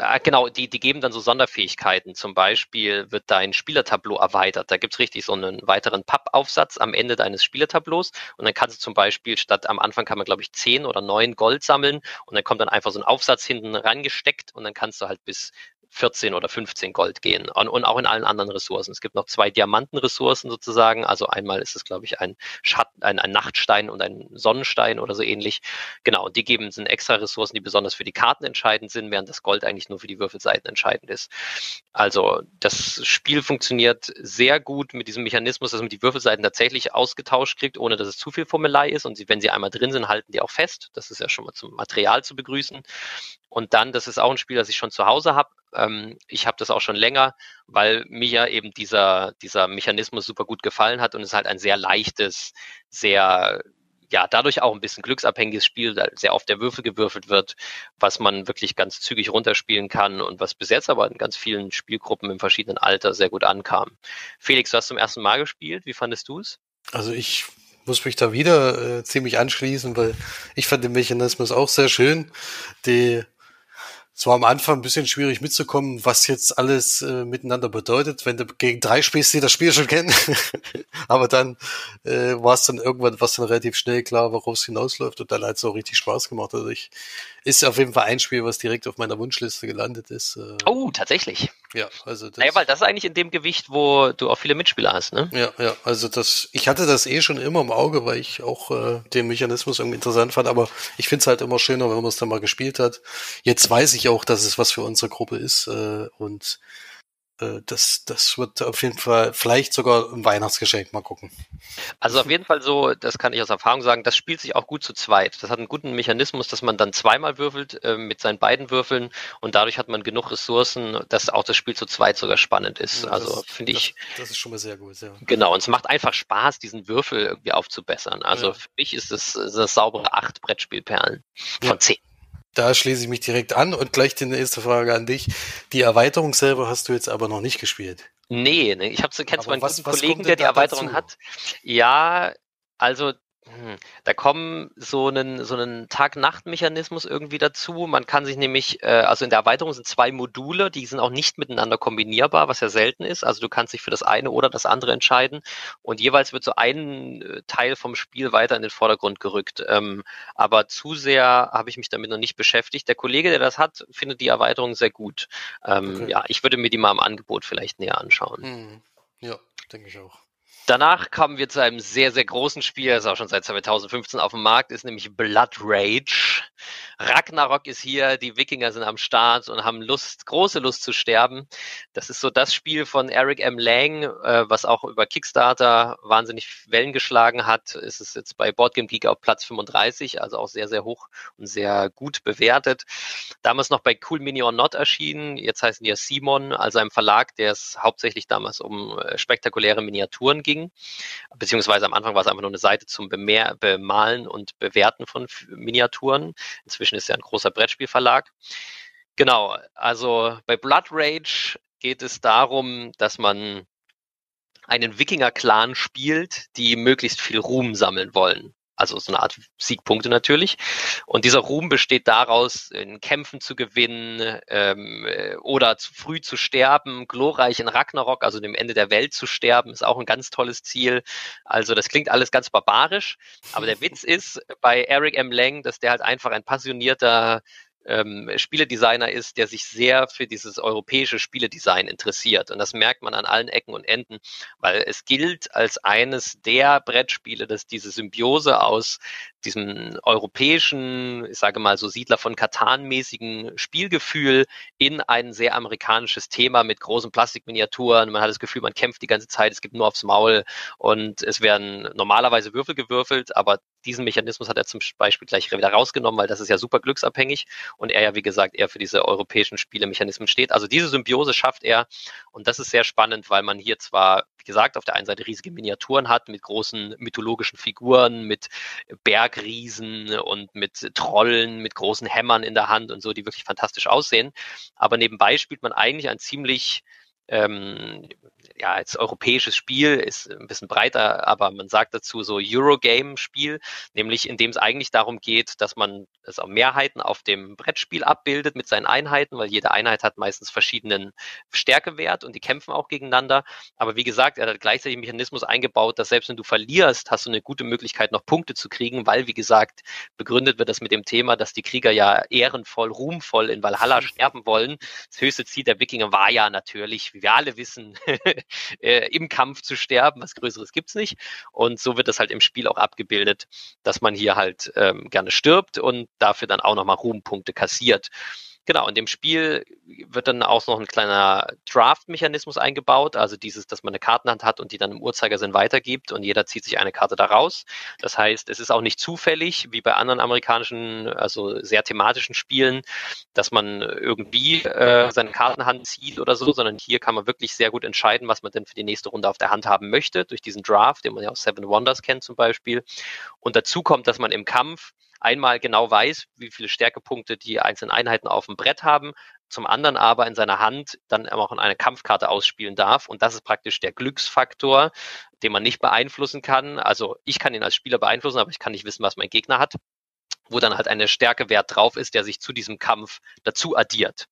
Äh, genau, die, die geben dann so Sonderfähigkeiten. Zum Beispiel wird dein Spielertableau erweitert. Da gibt's richtig so einen weiteren Pappaufsatz am Ende deines Spielertableaus. Und dann kannst du zum Beispiel statt am Anfang kann man, glaube ich, zehn oder neun Gold sammeln. Und dann kommt dann einfach so ein Aufsatz hinten reingesteckt und dann kannst du halt bis 14 oder 15 Gold gehen und, und auch in allen anderen Ressourcen. Es gibt noch zwei Diamantenressourcen sozusagen. Also einmal ist es, glaube ich, ein Schatten, ein, ein Nachtstein und ein Sonnenstein oder so ähnlich. Genau, die geben sind extra Ressourcen, die besonders für die Karten entscheidend sind, während das Gold eigentlich nur für die Würfelseiten entscheidend ist. Also das Spiel funktioniert sehr gut mit diesem Mechanismus, dass man die Würfelseiten tatsächlich ausgetauscht kriegt, ohne dass es zu viel Formelei ist. Und sie, wenn sie einmal drin sind, halten die auch fest. Das ist ja schon mal zum Material zu begrüßen. Und dann, das ist auch ein Spiel, das ich schon zu Hause habe. Ähm, ich habe das auch schon länger, weil mir ja eben dieser, dieser Mechanismus super gut gefallen hat und es halt ein sehr leichtes, sehr, ja, dadurch auch ein bisschen glücksabhängiges Spiel, da sehr oft der Würfel gewürfelt wird, was man wirklich ganz zügig runterspielen kann und was bis jetzt aber in ganz vielen Spielgruppen im verschiedenen Alter sehr gut ankam. Felix, du hast zum ersten Mal gespielt. Wie fandest du es? Also ich muss mich da wieder äh, ziemlich anschließen, weil ich fand den Mechanismus auch sehr schön. Die es war am Anfang ein bisschen schwierig mitzukommen, was jetzt alles äh, miteinander bedeutet, wenn du gegen drei spielst, die das Spiel schon kennen. [LAUGHS] Aber dann äh, war es dann irgendwann, was dann relativ schnell klar, worauf es hinausläuft und dann hat es auch richtig Spaß gemacht. Also ich ist auf jeden Fall ein Spiel, was direkt auf meiner Wunschliste gelandet ist. Äh. Oh, tatsächlich. Ja, also das. Naja, weil das ist eigentlich in dem Gewicht, wo du auch viele Mitspieler hast, ne? Ja, ja, also das, ich hatte das eh schon immer im Auge, weil ich auch äh, den Mechanismus irgendwie interessant fand, aber ich finde es halt immer schöner, wenn man es dann mal gespielt hat. Jetzt weiß ich auch, dass es was für unsere Gruppe ist äh, und das, das wird auf jeden Fall vielleicht sogar ein Weihnachtsgeschenk. Mal gucken. Also auf jeden Fall so, das kann ich aus Erfahrung sagen, das spielt sich auch gut zu zweit. Das hat einen guten Mechanismus, dass man dann zweimal würfelt äh, mit seinen beiden Würfeln und dadurch hat man genug Ressourcen, dass auch das Spiel zu zweit sogar spannend ist. also finde ich. Das, das, ist schon mal sehr gut, ja. Genau, und es macht einfach Spaß, diesen Würfel irgendwie aufzubessern. Also ja. für mich ist es das saubere acht Brettspielperlen von ja. zehn. Da schließe ich mich direkt an und gleich die nächste Frage an dich. Die Erweiterung selber hast du jetzt aber noch nicht gespielt. Nee, ne? ich habe so kennst meinen was, Kollegen, der die Erweiterung dazu? hat. Ja, also hm, da kommen so einen, so einen Tag-Nacht-Mechanismus irgendwie dazu. Man kann sich nämlich, äh, also in der Erweiterung sind zwei Module, die sind auch nicht miteinander kombinierbar, was ja selten ist. Also du kannst dich für das eine oder das andere entscheiden und jeweils wird so ein äh, Teil vom Spiel weiter in den Vordergrund gerückt. Ähm, aber zu sehr habe ich mich damit noch nicht beschäftigt. Der Kollege, der das hat, findet die Erweiterung sehr gut. Ähm, okay. Ja, ich würde mir die mal im Angebot vielleicht näher anschauen. Hm. Ja, denke ich auch. Danach kommen wir zu einem sehr, sehr großen Spiel, das auch schon seit 2015 auf dem Markt ist, nämlich Blood Rage. Ragnarok ist hier, die Wikinger sind am Start und haben Lust, große Lust zu sterben. Das ist so das Spiel von Eric M. Lang, äh, was auch über Kickstarter wahnsinnig Wellen geschlagen hat. Es ist jetzt bei Boardgame Geek auf Platz 35, also auch sehr, sehr hoch und sehr gut bewertet. Damals noch bei Cool Mini or Not erschienen. Jetzt heißen die ja Simon, also einem Verlag, der es hauptsächlich damals um äh, spektakuläre Miniaturen ging. Beziehungsweise am Anfang war es einfach nur eine Seite zum Bemer Bemalen und Bewerten von Miniaturen. Inzwischen ist ja ein großer Brettspielverlag. Genau, also bei Blood Rage geht es darum, dass man einen Wikinger-Clan spielt, die möglichst viel Ruhm sammeln wollen. Also so eine Art Siegpunkte natürlich. Und dieser Ruhm besteht daraus, in Kämpfen zu gewinnen ähm, äh, oder zu früh zu sterben, glorreich in Ragnarok, also dem Ende der Welt zu sterben, ist auch ein ganz tolles Ziel. Also das klingt alles ganz barbarisch, aber der [LAUGHS] Witz ist bei Eric M. Lang, dass der halt einfach ein passionierter ähm, Spieledesigner ist, der sich sehr für dieses europäische Spieledesign interessiert. Und das merkt man an allen Ecken und Enden, weil es gilt als eines der Brettspiele, dass diese Symbiose aus diesem europäischen, ich sage mal so Siedler von Katan-mäßigen Spielgefühl in ein sehr amerikanisches Thema mit großen Plastikminiaturen. Man hat das Gefühl, man kämpft die ganze Zeit, es gibt nur aufs Maul und es werden normalerweise Würfel gewürfelt, aber diesen Mechanismus hat er zum Beispiel gleich wieder rausgenommen, weil das ist ja super glücksabhängig und er ja, wie gesagt, eher für diese europäischen Spielemechanismen steht. Also diese Symbiose schafft er und das ist sehr spannend, weil man hier zwar, wie gesagt, auf der einen Seite riesige Miniaturen hat mit großen mythologischen Figuren, mit Bergriesen und mit Trollen, mit großen Hämmern in der Hand und so, die wirklich fantastisch aussehen. Aber nebenbei spielt man eigentlich ein ziemlich ähm, ja, als europäisches Spiel ist ein bisschen breiter, aber man sagt dazu so Eurogame-Spiel, nämlich in dem es eigentlich darum geht, dass man es auch Mehrheiten auf dem Brettspiel abbildet mit seinen Einheiten, weil jede Einheit hat meistens verschiedenen Stärkewert und die kämpfen auch gegeneinander. Aber wie gesagt, er hat gleichzeitig einen Mechanismus eingebaut, dass selbst wenn du verlierst, hast du eine gute Möglichkeit, noch Punkte zu kriegen, weil, wie gesagt, begründet wird das mit dem Thema, dass die Krieger ja ehrenvoll, ruhmvoll in Valhalla [LAUGHS] sterben wollen. Das höchste Ziel der Wikinger war ja natürlich, wie wir alle wissen, [LAUGHS] [LAUGHS] äh, im Kampf zu sterben. Was Größeres gibt's nicht. Und so wird das halt im Spiel auch abgebildet, dass man hier halt ähm, gerne stirbt und dafür dann auch nochmal Ruhmpunkte kassiert. Genau, in dem Spiel wird dann auch noch ein kleiner Draft-Mechanismus eingebaut, also dieses, dass man eine Kartenhand hat und die dann im Uhrzeigersinn weitergibt und jeder zieht sich eine Karte daraus. Das heißt, es ist auch nicht zufällig, wie bei anderen amerikanischen, also sehr thematischen Spielen, dass man irgendwie äh, seine Kartenhand zieht oder so, sondern hier kann man wirklich sehr gut entscheiden, was man denn für die nächste Runde auf der Hand haben möchte, durch diesen Draft, den man ja aus Seven Wonders kennt zum Beispiel. Und dazu kommt, dass man im Kampf einmal genau weiß, wie viele Stärkepunkte die einzelnen Einheiten auf dem Brett haben, zum anderen aber in seiner Hand dann auch eine Kampfkarte ausspielen darf. Und das ist praktisch der Glücksfaktor, den man nicht beeinflussen kann. Also ich kann ihn als Spieler beeinflussen, aber ich kann nicht wissen, was mein Gegner hat wo dann halt eine Stärkewert drauf ist, der sich zu diesem Kampf dazu addiert.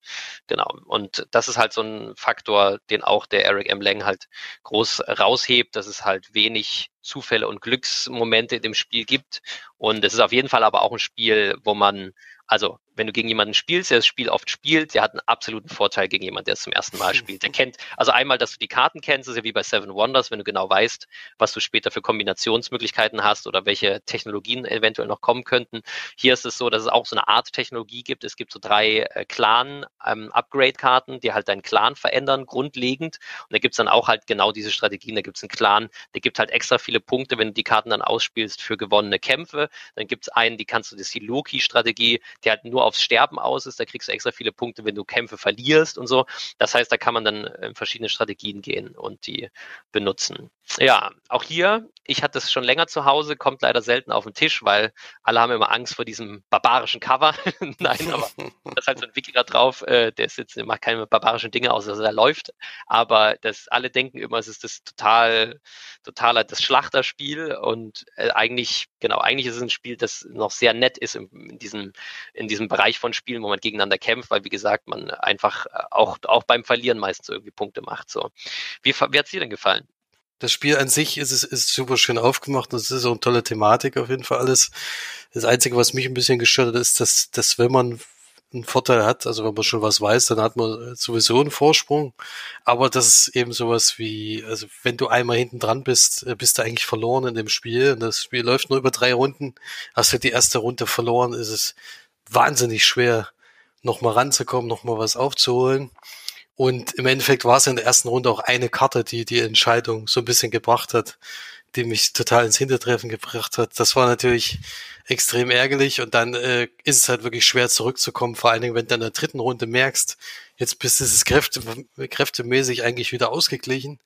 Genau. Und das ist halt so ein Faktor, den auch der Eric M. Lang halt groß raushebt, dass es halt wenig Zufälle und Glücksmomente in dem Spiel gibt. Und es ist auf jeden Fall aber auch ein Spiel, wo man also, wenn du gegen jemanden spielst, der das Spiel oft spielt, der hat einen absoluten Vorteil gegen jemanden, der es zum ersten Mal spielt. Der [LAUGHS] kennt, also einmal, dass du die Karten kennst, ist ja wie bei Seven Wonders, wenn du genau weißt, was du später für Kombinationsmöglichkeiten hast oder welche Technologien eventuell noch kommen könnten. Hier ist es so, dass es auch so eine Art Technologie gibt. Es gibt so drei äh, Clan-Upgrade-Karten, ähm, die halt deinen Clan verändern, grundlegend. Und da gibt es dann auch halt genau diese Strategien. Da gibt es einen Clan, der gibt halt extra viele Punkte, wenn du die Karten dann ausspielst für gewonnene Kämpfe. Dann gibt es einen, die kannst du, das ist die Loki-Strategie, der halt nur aufs Sterben aus ist. Da kriegst du extra viele Punkte, wenn du Kämpfe verlierst und so. Das heißt, da kann man dann in verschiedene Strategien gehen und die benutzen. Ja, auch hier, ich hatte es schon länger zu Hause, kommt leider selten auf den Tisch, weil alle haben immer Angst vor diesem barbarischen Cover. [LAUGHS] Nein, aber [LAUGHS] da ist halt so ein Wikinger drauf, äh, der ist jetzt, macht keine barbarischen Dinge aus, dass er läuft. Aber das, alle denken immer, es ist das total, totaler, das Schlachterspiel und äh, eigentlich, genau, eigentlich ist es ein Spiel, das noch sehr nett ist in, in diesem, in diesem Bereich von Spielen, wo man gegeneinander kämpft, weil wie gesagt, man einfach äh, auch, auch beim Verlieren meistens irgendwie Punkte macht. So. Wie, wie hat es dir denn gefallen? Das Spiel an sich ist, ist, ist super schön aufgemacht es ist auch eine tolle Thematik auf jeden Fall alles. Das Einzige, was mich ein bisschen gestört hat, ist, dass, dass wenn man einen Vorteil hat, also wenn man schon was weiß, dann hat man sowieso einen Vorsprung. Aber das ist eben sowas wie, also wenn du einmal hinten dran bist, äh, bist du eigentlich verloren in dem Spiel. Und das Spiel läuft nur über drei Runden. Hast du die erste Runde verloren, ist es wahnsinnig schwer, nochmal ranzukommen, nochmal was aufzuholen. Und im Endeffekt war es in der ersten Runde auch eine Karte, die die Entscheidung so ein bisschen gebracht hat, die mich total ins Hintertreffen gebracht hat. Das war natürlich extrem ärgerlich und dann äh, ist es halt wirklich schwer zurückzukommen, vor allen Dingen, wenn du in der dritten Runde merkst, jetzt bist du es Kräfte, kräftemäßig eigentlich wieder ausgeglichen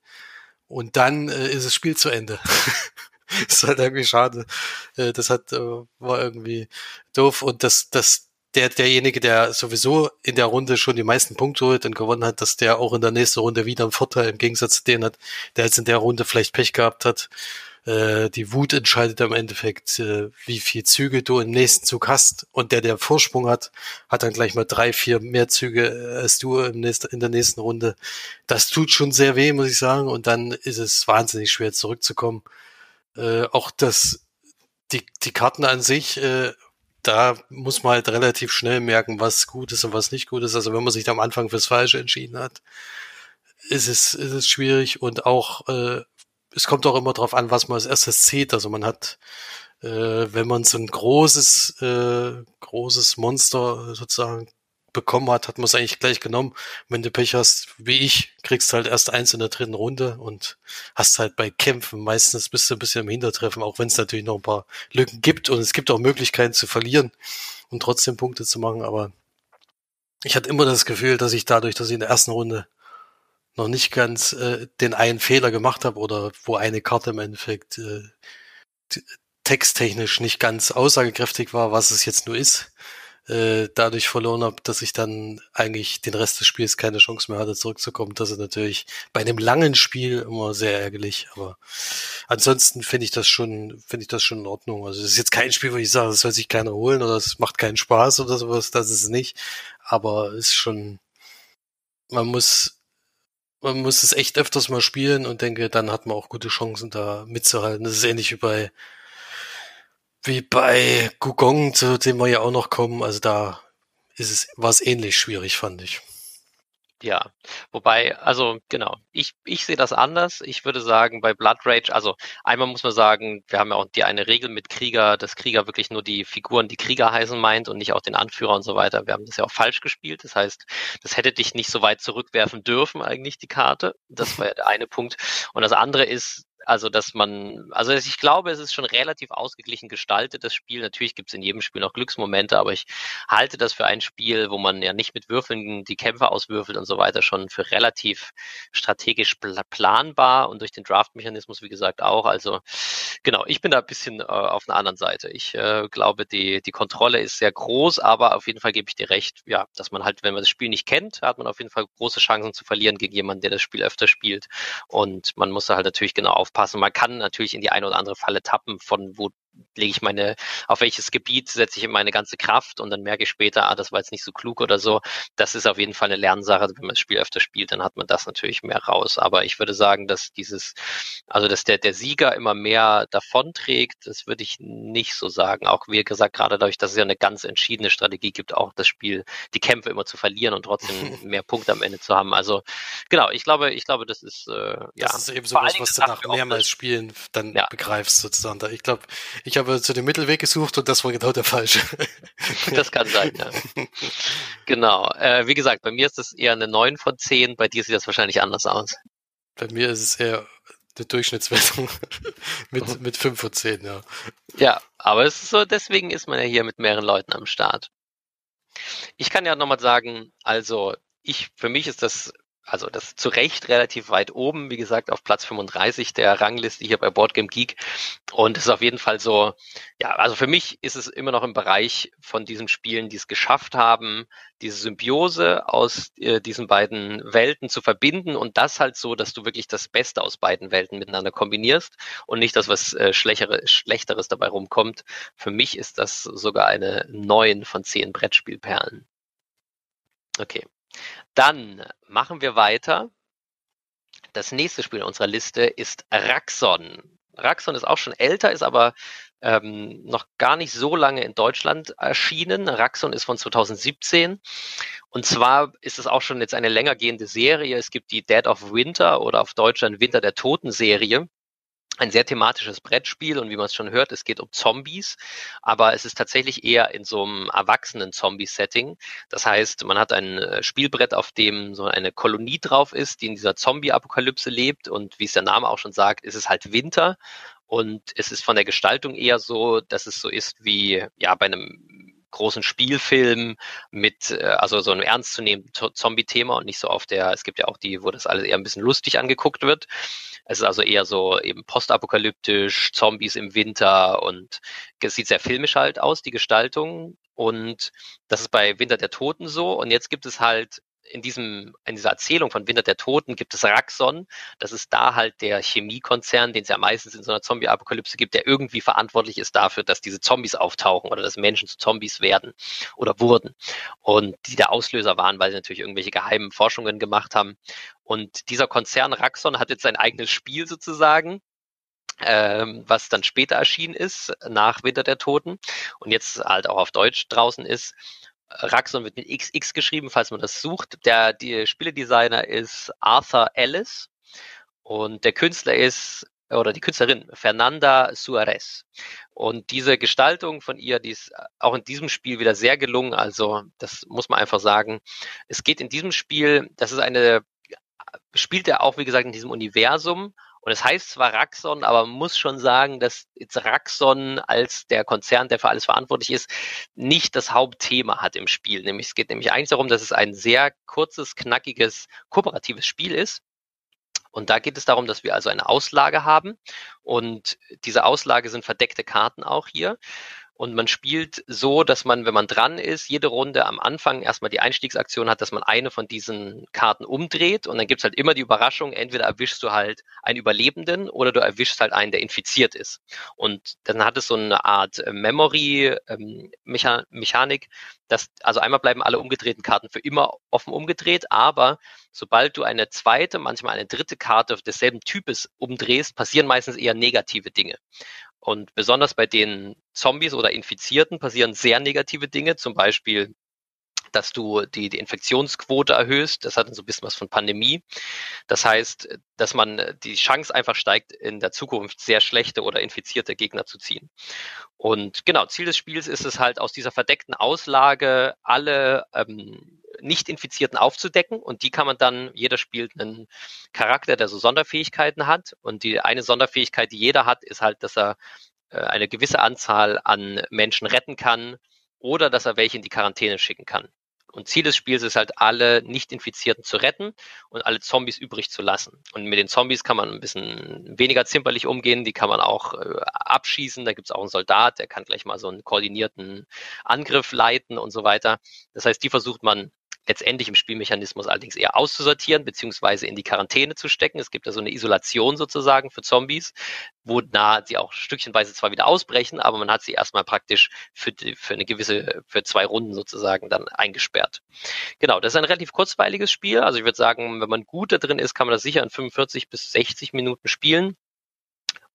und dann äh, ist das Spiel zu Ende. [LAUGHS] ist halt irgendwie schade. Äh, das hat, äh, war irgendwie doof und das, das, der, derjenige, der sowieso in der Runde schon die meisten Punkte holt und gewonnen hat, dass der auch in der nächsten Runde wieder einen Vorteil im Gegensatz zu denen hat, der jetzt in der Runde vielleicht Pech gehabt hat. Äh, die Wut entscheidet im Endeffekt, wie viel Züge du im nächsten Zug hast. Und der, der Vorsprung hat, hat dann gleich mal drei, vier mehr Züge als du im nächsten, in der nächsten Runde. Das tut schon sehr weh, muss ich sagen. Und dann ist es wahnsinnig schwer zurückzukommen. Auch das, die, die Karten an sich, äh, da muss man halt relativ schnell merken, was gut ist und was nicht gut ist. Also wenn man sich da am Anfang fürs Falsche entschieden hat, ist es, ist es schwierig und auch, äh, es kommt auch immer darauf an, was man als erstes zieht. Also man hat, äh, wenn man so ein großes, äh, großes Monster sozusagen bekommen hat, hat man es eigentlich gleich genommen. Wenn du Pech hast, wie ich, kriegst du halt erst eins in der dritten Runde und hast halt bei Kämpfen meistens bist du ein bisschen im Hintertreffen, auch wenn es natürlich noch ein paar Lücken gibt und es gibt auch Möglichkeiten zu verlieren und trotzdem Punkte zu machen, aber ich hatte immer das Gefühl, dass ich dadurch, dass ich in der ersten Runde noch nicht ganz äh, den einen Fehler gemacht habe oder wo eine Karte im Endeffekt äh, texttechnisch nicht ganz aussagekräftig war, was es jetzt nur ist, äh, dadurch verloren habe, dass ich dann eigentlich den Rest des Spiels keine Chance mehr hatte, zurückzukommen. Das ist natürlich bei einem langen Spiel immer sehr ärgerlich. Aber ansonsten finde ich das schon, finde ich das schon in Ordnung. Also es ist jetzt kein Spiel, wo ich sage, das soll sich keiner holen oder es macht keinen Spaß oder sowas. Das ist es nicht. Aber es ist schon, man muss man muss es echt öfters mal spielen und denke, dann hat man auch gute Chancen, da mitzuhalten. Das ist ähnlich wie bei wie bei Gugong, zu dem wir ja auch noch kommen. Also da ist es, war es ähnlich schwierig, fand ich. Ja, wobei, also genau, ich, ich sehe das anders. Ich würde sagen, bei Blood Rage, also einmal muss man sagen, wir haben ja auch die eine Regel mit Krieger, dass Krieger wirklich nur die Figuren, die Krieger heißen, meint und nicht auch den Anführer und so weiter. Wir haben das ja auch falsch gespielt. Das heißt, das hätte dich nicht so weit zurückwerfen dürfen, eigentlich die Karte. Das war ja der eine Punkt. Und das andere ist, also, dass man, also ich glaube, es ist schon relativ ausgeglichen gestaltet, das Spiel. Natürlich gibt es in jedem Spiel noch Glücksmomente, aber ich halte das für ein Spiel, wo man ja nicht mit Würfeln die Kämpfe auswürfelt und so weiter, schon für relativ strategisch planbar und durch den Draft-Mechanismus, wie gesagt, auch. Also, genau, ich bin da ein bisschen äh, auf einer anderen Seite. Ich äh, glaube, die, die Kontrolle ist sehr groß, aber auf jeden Fall gebe ich dir recht, ja, dass man halt, wenn man das Spiel nicht kennt, hat man auf jeden Fall große Chancen zu verlieren gegen jemanden, der das Spiel öfter spielt. Und man muss da halt natürlich genau auf aufpassen. Man kann natürlich in die eine oder andere Falle tappen, von wo lege ich meine, auf welches Gebiet setze ich meine ganze Kraft und dann merke ich später, ah, das war jetzt nicht so klug oder so. Das ist auf jeden Fall eine Lernsache. Wenn man das Spiel öfter spielt, dann hat man das natürlich mehr raus. Aber ich würde sagen, dass dieses, also dass der, der Sieger immer mehr davonträgt, das würde ich nicht so sagen. Auch wie gesagt, gerade dadurch, dass es ja eine ganz entschiedene Strategie gibt, auch das Spiel, die Kämpfe immer zu verlieren und trotzdem [LAUGHS] mehr Punkte am Ende zu haben. Also genau, ich glaube, ich glaube, das ist äh, ja. Das ist eben so was, was du nach mehrmals Spielen dann ja. begreifst sozusagen. Ich glaube, ich habe zu dem Mittelweg gesucht und das war genau der falsche. [LAUGHS] das kann sein, ja. Genau. Äh, wie gesagt, bei mir ist das eher eine 9 von 10, bei dir sieht das wahrscheinlich anders aus. Bei mir ist es eher eine Durchschnittswertung [LAUGHS] mit, mhm. mit 5 von 10, ja. Ja, aber es ist so, deswegen ist man ja hier mit mehreren Leuten am Start. Ich kann ja nochmal sagen, also ich, für mich ist das also das zu Recht relativ weit oben, wie gesagt, auf Platz 35 der Rangliste hier bei Boardgame Geek. Und es ist auf jeden Fall so, ja, also für mich ist es immer noch im Bereich von diesen Spielen, die es geschafft haben, diese Symbiose aus äh, diesen beiden Welten zu verbinden und das halt so, dass du wirklich das Beste aus beiden Welten miteinander kombinierst und nicht das, was äh, Schlechere, Schlechteres dabei rumkommt. Für mich ist das sogar eine neun von zehn Brettspielperlen. Okay. Dann machen wir weiter. Das nächste Spiel in unserer Liste ist Raxon. Raxon ist auch schon älter, ist aber ähm, noch gar nicht so lange in Deutschland erschienen. Raxon ist von 2017. Und zwar ist es auch schon jetzt eine länger gehende Serie. Es gibt die Dead of Winter oder auf Deutsch dann Winter der Toten Serie. Ein sehr thematisches Brettspiel und wie man es schon hört, es geht um Zombies, aber es ist tatsächlich eher in so einem erwachsenen Zombie-Setting. Das heißt, man hat ein äh, Spielbrett, auf dem so eine Kolonie drauf ist, die in dieser Zombie-Apokalypse lebt und wie es der Name auch schon sagt, ist es halt Winter und es ist von der Gestaltung eher so, dass es so ist wie ja bei einem großen Spielfilm mit, äh, also so einem ernstzunehmenden Zombie-Thema und nicht so auf der, es gibt ja auch die, wo das alles eher ein bisschen lustig angeguckt wird. Es ist also eher so eben postapokalyptisch, Zombies im Winter und es sieht sehr filmisch halt aus, die Gestaltung. Und das ist bei Winter der Toten so. Und jetzt gibt es halt in diesem, in dieser Erzählung von Winter der Toten gibt es Raxon. Das ist da halt der Chemiekonzern, den es ja meistens in so einer Zombie-Apokalypse gibt, der irgendwie verantwortlich ist dafür, dass diese Zombies auftauchen oder dass Menschen zu Zombies werden oder wurden. Und die der Auslöser waren, weil sie natürlich irgendwelche geheimen Forschungen gemacht haben. Und dieser Konzern Raxon hat jetzt sein eigenes Spiel sozusagen ähm, was dann später erschienen ist, nach Winter der Toten und jetzt halt auch auf Deutsch draußen ist. Raxon wird mit XX geschrieben, falls man das sucht. Der die Spieledesigner ist Arthur Ellis und der Künstler ist oder die Künstlerin Fernanda Suarez. Und diese Gestaltung von ihr, die ist auch in diesem Spiel wieder sehr gelungen. Also das muss man einfach sagen. Es geht in diesem Spiel, das ist eine, spielt er auch wie gesagt in diesem Universum und es heißt zwar Raxon, aber man muss schon sagen, dass jetzt Raxon als der Konzern, der für alles verantwortlich ist, nicht das Hauptthema hat im Spiel. Nämlich es geht nämlich eigentlich darum, dass es ein sehr kurzes, knackiges, kooperatives Spiel ist. Und da geht es darum, dass wir also eine Auslage haben. Und diese Auslage sind verdeckte Karten auch hier. Und man spielt so, dass man, wenn man dran ist, jede Runde am Anfang erstmal die Einstiegsaktion hat, dass man eine von diesen Karten umdreht und dann gibt's halt immer die Überraschung, entweder erwischst du halt einen Überlebenden oder du erwischst halt einen, der infiziert ist. Und dann hat es so eine Art äh, Memory-Mechanik, ähm, dass, also einmal bleiben alle umgedrehten Karten für immer offen umgedreht, aber sobald du eine zweite, manchmal eine dritte Karte desselben Types umdrehst, passieren meistens eher negative Dinge. Und besonders bei den Zombies oder Infizierten passieren sehr negative Dinge, zum Beispiel dass du die, die Infektionsquote erhöhst. Das hat so ein bisschen was von Pandemie. Das heißt, dass man die Chance einfach steigt, in der Zukunft sehr schlechte oder infizierte Gegner zu ziehen. Und genau, Ziel des Spiels ist es halt, aus dieser verdeckten Auslage alle ähm, nicht-Infizierten aufzudecken und die kann man dann, jeder spielt einen Charakter, der so Sonderfähigkeiten hat und die eine Sonderfähigkeit, die jeder hat, ist halt, dass er äh, eine gewisse Anzahl an Menschen retten kann oder dass er welche in die Quarantäne schicken kann. Und Ziel des Spiels ist halt, alle Nicht-Infizierten zu retten und alle Zombies übrig zu lassen. Und mit den Zombies kann man ein bisschen weniger zimperlich umgehen, die kann man auch äh, abschießen. Da gibt es auch einen Soldat, der kann gleich mal so einen koordinierten Angriff leiten und so weiter. Das heißt, die versucht man letztendlich im Spielmechanismus allerdings eher auszusortieren, beziehungsweise in die Quarantäne zu stecken. Es gibt da so eine Isolation sozusagen für Zombies, wo nah sie auch stückchenweise zwar wieder ausbrechen, aber man hat sie erstmal praktisch für, die, für eine gewisse, für zwei Runden sozusagen dann eingesperrt. Genau, das ist ein relativ kurzweiliges Spiel. Also ich würde sagen, wenn man gut da drin ist, kann man das sicher in 45 bis 60 Minuten spielen.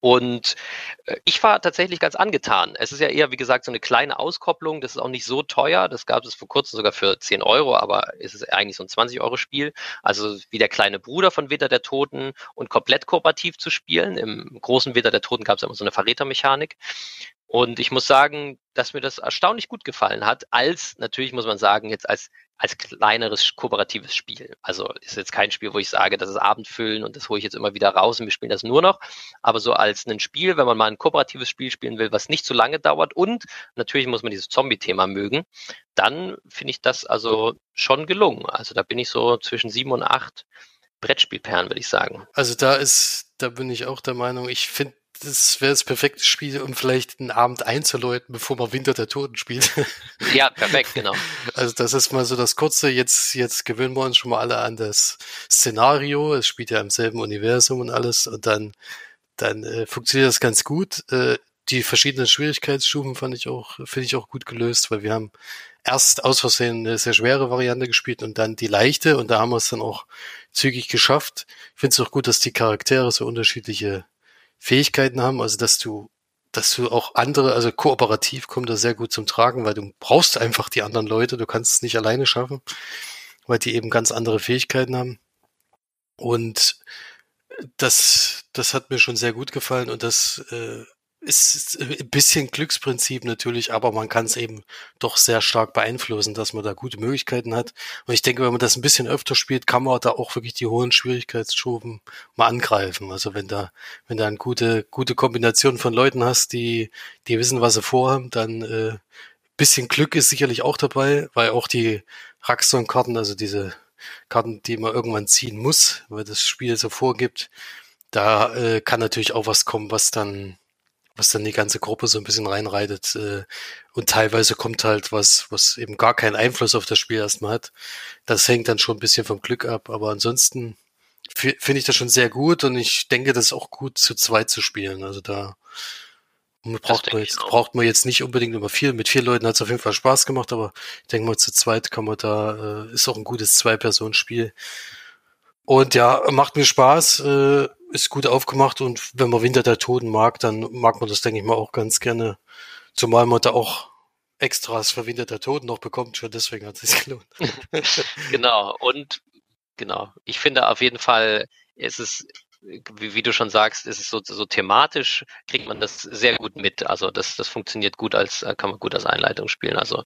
Und äh, ich war tatsächlich ganz angetan. Es ist ja eher, wie gesagt, so eine kleine Auskopplung. Das ist auch nicht so teuer. Das gab es vor kurzem sogar für 10 Euro, aber es ist eigentlich so ein 20-Euro-Spiel. Also wie der kleine Bruder von Witter der Toten und komplett kooperativ zu spielen. Im großen Witter der Toten gab es immer so eine Verrätermechanik. Und ich muss sagen, dass mir das erstaunlich gut gefallen hat, als natürlich muss man sagen, jetzt als als kleineres kooperatives Spiel. Also ist jetzt kein Spiel, wo ich sage, das ist Abendfüllen und das hole ich jetzt immer wieder raus und wir spielen das nur noch. Aber so als ein Spiel, wenn man mal ein kooperatives Spiel spielen will, was nicht zu lange dauert und natürlich muss man dieses Zombie-Thema mögen, dann finde ich das also schon gelungen. Also da bin ich so zwischen sieben und acht Brettspielperlen, würde ich sagen. Also da ist, da bin ich auch der Meinung, ich finde das wäre das perfekte Spiel, um vielleicht einen Abend einzuläuten, bevor man Winter der Toten spielt. [LAUGHS] Ja, perfekt, genau. Also das ist mal so das Kurze. Jetzt, jetzt gewöhnen wir uns schon mal alle an das Szenario. Es spielt ja im selben Universum und alles. Und dann, dann äh, funktioniert das ganz gut. Äh, die verschiedenen Schwierigkeitsstufen fand ich auch, finde ich auch gut gelöst, weil wir haben erst aus Versehen eine sehr schwere Variante gespielt und dann die leichte und da haben wir es dann auch zügig geschafft. Ich finde es auch gut, dass die Charaktere so unterschiedliche Fähigkeiten haben, also dass du, dass du auch andere, also kooperativ kommt das sehr gut zum Tragen, weil du brauchst einfach die anderen Leute, du kannst es nicht alleine schaffen, weil die eben ganz andere Fähigkeiten haben. Und Das, das hat mir schon sehr gut gefallen und das äh, ist ein bisschen Glücksprinzip natürlich, aber man kann es eben doch sehr stark beeinflussen, dass man da gute Möglichkeiten hat. Und ich denke, wenn man das ein bisschen öfter spielt, kann man da auch wirklich die hohen Schwierigkeitsstufen mal angreifen. Also wenn da, wenn da eine gute, gute Kombination von Leuten hast, die, die wissen, was sie vorhaben, dann äh, bisschen Glück ist sicherlich auch dabei, weil auch die Raxon-Karten, also diese Karten, die man irgendwann ziehen muss, weil das Spiel so vorgibt, da äh, kann natürlich auch was kommen, was dann was dann die ganze Gruppe so ein bisschen reinreitet. Äh, und teilweise kommt halt was, was eben gar keinen Einfluss auf das Spiel erstmal hat. Das hängt dann schon ein bisschen vom Glück ab. Aber ansonsten finde ich das schon sehr gut und ich denke, das ist auch gut zu zweit zu spielen. Also da braucht man, jetzt, braucht man jetzt nicht unbedingt immer viel. Mit vier Leuten hat es auf jeden Fall Spaß gemacht, aber ich denke mal, zu zweit kann man da, äh, ist auch ein gutes Zwei-Personen-Spiel. Und ja, macht mir Spaß. Äh, ist gut aufgemacht und wenn man Winter der Toten mag, dann mag man das, denke ich mal, auch ganz gerne. Zumal man da auch Extras für Winter der Toten noch bekommt, schon deswegen hat es sich gelohnt. [LAUGHS] genau, und genau, ich finde auf jeden Fall, es ist wie, wie, du schon sagst, ist es so, so thematisch, kriegt man das sehr gut mit. Also das, das funktioniert gut als, kann man gut als Einleitung spielen. Also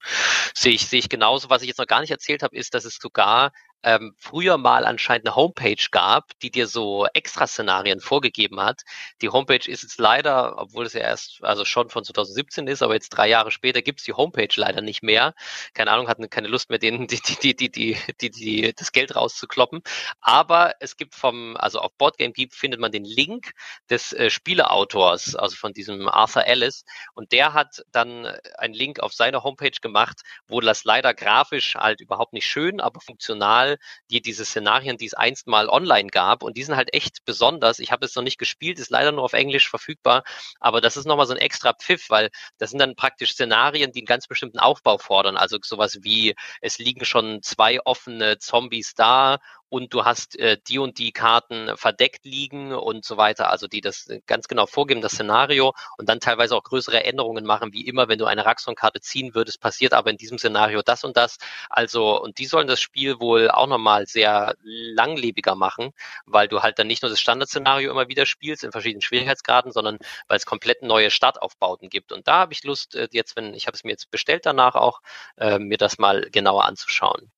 sehe ich, sehe ich genauso. Was ich jetzt noch gar nicht erzählt habe, ist, dass es sogar ähm, früher mal anscheinend eine Homepage gab, die dir so Extra-Szenarien vorgegeben hat. Die Homepage ist jetzt leider, obwohl es ja erst, also schon von 2017 ist, aber jetzt drei Jahre später gibt es die Homepage leider nicht mehr. Keine Ahnung, hatten keine Lust mehr, denen die, die, die, die, die, die, das Geld rauszukloppen. Aber es gibt vom, also auf Boardgame Geek findet man den Link des äh, Spieleautors, also von diesem Arthur Ellis. Und der hat dann einen Link auf seine Homepage gemacht, wo das leider grafisch halt überhaupt nicht schön, aber funktional die diese Szenarien, die es einst mal online gab und die sind halt echt besonders. Ich habe es noch nicht gespielt, ist leider nur auf Englisch verfügbar, aber das ist nochmal so ein extra Pfiff, weil das sind dann praktisch Szenarien, die einen ganz bestimmten Aufbau fordern. Also sowas wie, es liegen schon zwei offene Zombies da und du hast äh, die und die Karten verdeckt liegen und so weiter, also die das ganz genau vorgeben, das Szenario und dann teilweise auch größere Änderungen machen, wie immer, wenn du eine Raxon-Karte ziehen würdest, passiert aber in diesem Szenario das und das. Also, und die sollen das Spiel wohl auch nochmal sehr langlebiger machen, weil du halt dann nicht nur das Standardszenario immer wieder spielst in verschiedenen Schwierigkeitsgraden, sondern weil es komplett neue Startaufbauten gibt. Und da habe ich Lust, äh, jetzt, wenn, ich habe es mir jetzt bestellt danach auch, äh, mir das mal genauer anzuschauen.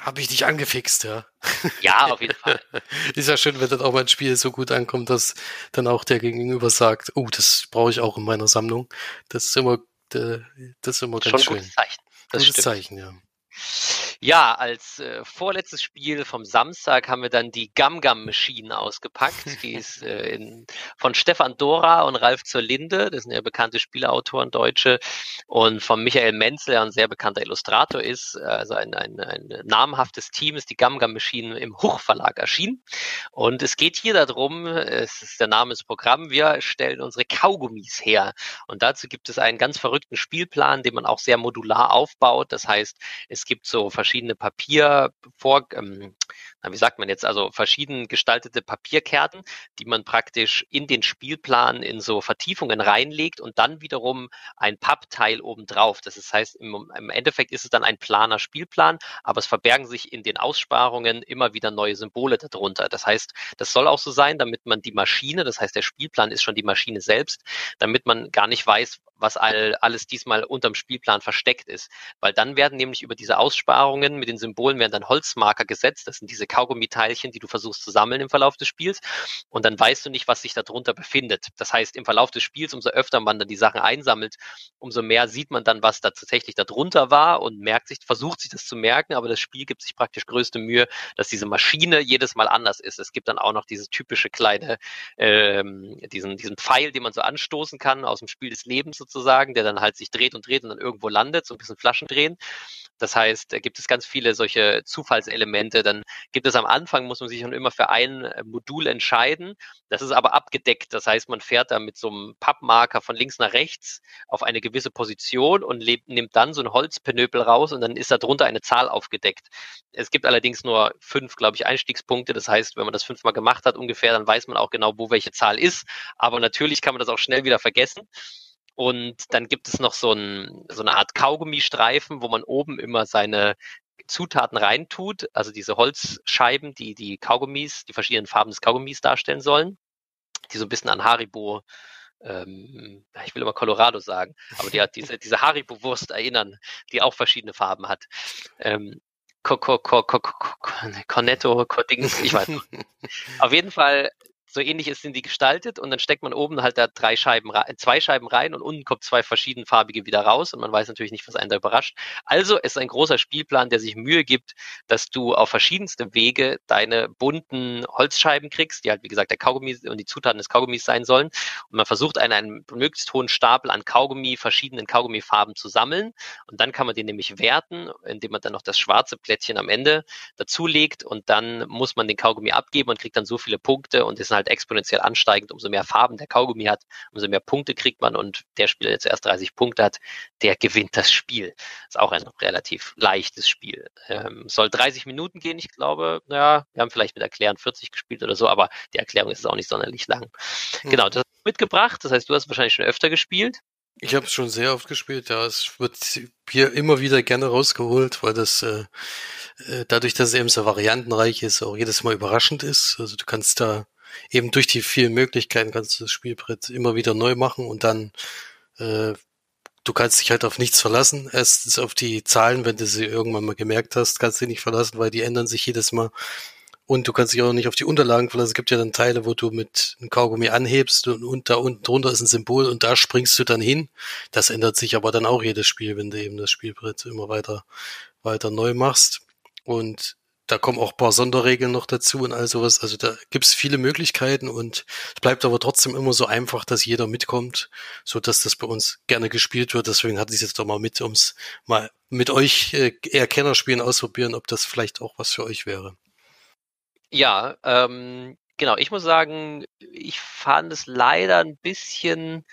Habe ich dich angefixt, ja. Ja, auf jeden Fall. [LAUGHS] ist ja schön, wenn dann auch mal ein Spiel so gut ankommt, dass dann auch der Gegenüber sagt, oh, das brauche ich auch in meiner Sammlung. Das ist immer, äh, das ist immer ganz Schon schön. Gutes Zeichen. Das gutes stimmt. Zeichen, ja. Ja, als äh, vorletztes Spiel vom Samstag haben wir dann die Gum Gum Machine ausgepackt. Die ist [LAUGHS] äh, in, von Stefan Dora und Ralf zur Linde. Das sind ja bekannte Spieleautoren, Deutsche. Und von Michael Menzel, der ein sehr bekannter Illustrator ist. Also ein, ein, ein namhaftes Team ist die Gum Gum Machine im Huch Verlag erschienen. Und es geht hier darum, es ist der Name des Programms, wir stellen unsere Kaugummis her. Und dazu gibt es einen ganz verrückten Spielplan, den man auch sehr modular aufbaut. Das heißt, es gibt so verschiedene verschiedene Papier vor, ähm, wie sagt man jetzt, also verschieden gestaltete Papierkärten, die man praktisch in den Spielplan in so Vertiefungen reinlegt und dann wiederum ein Pappteil obendrauf. Das heißt, im, im Endeffekt ist es dann ein planer Spielplan, aber es verbergen sich in den Aussparungen immer wieder neue Symbole darunter. Das heißt, das soll auch so sein, damit man die Maschine, das heißt, der Spielplan ist schon die Maschine selbst, damit man gar nicht weiß, was all, alles diesmal unterm Spielplan versteckt ist. Weil dann werden nämlich über diese Aussparungen mit den Symbolen werden dann Holzmarker gesetzt. Das sind diese Kaugummiteilchen, die du versuchst zu sammeln im Verlauf des Spiels. Und dann weißt du nicht, was sich darunter befindet. Das heißt, im Verlauf des Spiels, umso öfter man dann die Sachen einsammelt, umso mehr sieht man dann, was da tatsächlich darunter war und merkt sich, versucht sich das zu merken, aber das Spiel gibt sich praktisch größte Mühe, dass diese Maschine jedes Mal anders ist. Es gibt dann auch noch dieses typische kleine, ähm, diesen, diesen Pfeil, den man so anstoßen kann aus dem Spiel des Lebens sozusagen, der dann halt sich dreht und dreht und dann irgendwo landet, so ein bisschen Flaschen drehen. Das heißt, da gibt es ganz viele solche Zufallselemente. Dann gibt es am Anfang, muss man sich schon immer für ein äh, Modul entscheiden. Das ist aber abgedeckt. Das heißt, man fährt da mit so einem Pappmarker von links nach rechts auf eine gewisse Position und nimmt dann so ein Holzpenöpel raus und dann ist da drunter eine Zahl aufgedeckt. Es gibt allerdings nur fünf, glaube ich, Einstiegspunkte. Das heißt, wenn man das fünfmal gemacht hat ungefähr, dann weiß man auch genau, wo welche Zahl ist. Aber natürlich kann man das auch schnell wieder vergessen. Und dann gibt es noch so, ein, so eine Art Kaugummistreifen, wo man oben immer seine Zutaten reintut, also diese Holzscheiben, die die Kaugummis, die verschiedenen Farben des Kaugummis darstellen sollen, die so ein bisschen an Haribo ähm, ich will immer Colorado sagen, aber die hat diese, diese Haribo-Wurst erinnern, die auch verschiedene Farben hat. Ähm, Cornetto, Dings, ich weiß nicht. [LAUGHS] Auf jeden Fall so ähnlich sind die gestaltet und dann steckt man oben halt da drei Scheiben, zwei Scheiben rein und unten kommt zwei verschiedenfarbige wieder raus und man weiß natürlich nicht, was einen da überrascht. Also es ist ein großer Spielplan, der sich Mühe gibt, dass du auf verschiedenste Wege deine bunten Holzscheiben kriegst, die halt wie gesagt der Kaugummi und die Zutaten des Kaugummis sein sollen. Und man versucht einen, einen möglichst hohen Stapel an Kaugummi, verschiedenen Kaugummifarben zu sammeln und dann kann man den nämlich werten, indem man dann noch das schwarze Plättchen am Ende dazulegt und dann muss man den Kaugummi abgeben und kriegt dann so viele Punkte und ist halt exponentiell ansteigend. Umso mehr Farben der Kaugummi hat, umso mehr Punkte kriegt man und der Spieler, der zuerst 30 Punkte hat, der gewinnt das Spiel. Ist auch ein relativ leichtes Spiel. Ähm, soll 30 Minuten gehen, ich glaube. Naja, wir haben vielleicht mit Erklären 40 gespielt oder so, aber die Erklärung ist auch nicht sonderlich lang. Mhm. Genau, das hast du mitgebracht. Das heißt, du hast wahrscheinlich schon öfter gespielt. Ich habe es schon sehr oft gespielt, ja. Es wird hier immer wieder gerne rausgeholt, weil das äh, äh dadurch, dass es eben so variantenreich ist, auch jedes Mal überraschend ist. Also du kannst da eben durch die vielen Möglichkeiten kannst du das Spielbrett immer wieder neu machen und dann äh, du kannst dich halt auf nichts verlassen. Erstens auf die Zahlen, wenn du sie irgendwann mal gemerkt hast, kannst du dich nicht verlassen, weil die ändern sich jedes Mal. Und du kannst dich auch nicht auf die Unterlagen verlassen. Es gibt ja dann Teile, wo du mit einem Kaugummi anhebst und, und da unten drunter ist ein Symbol und da springst du dann hin. Das ändert sich aber dann auch jedes Spiel, wenn du eben das Spielbrett immer weiter, weiter neu machst. Und da kommen auch paar Sonderregeln noch dazu und all sowas. Also da gibt's viele Möglichkeiten und es bleibt aber trotzdem immer so einfach, dass jeder mitkommt, so dass das bei uns gerne gespielt wird. Deswegen hatte ich es jetzt doch mal mit, ums mal mit euch äh, eher Kennerspielen ausprobieren, ob das vielleicht auch was für euch wäre. Ja, ähm, genau. Ich muss sagen, ich fand es leider ein bisschen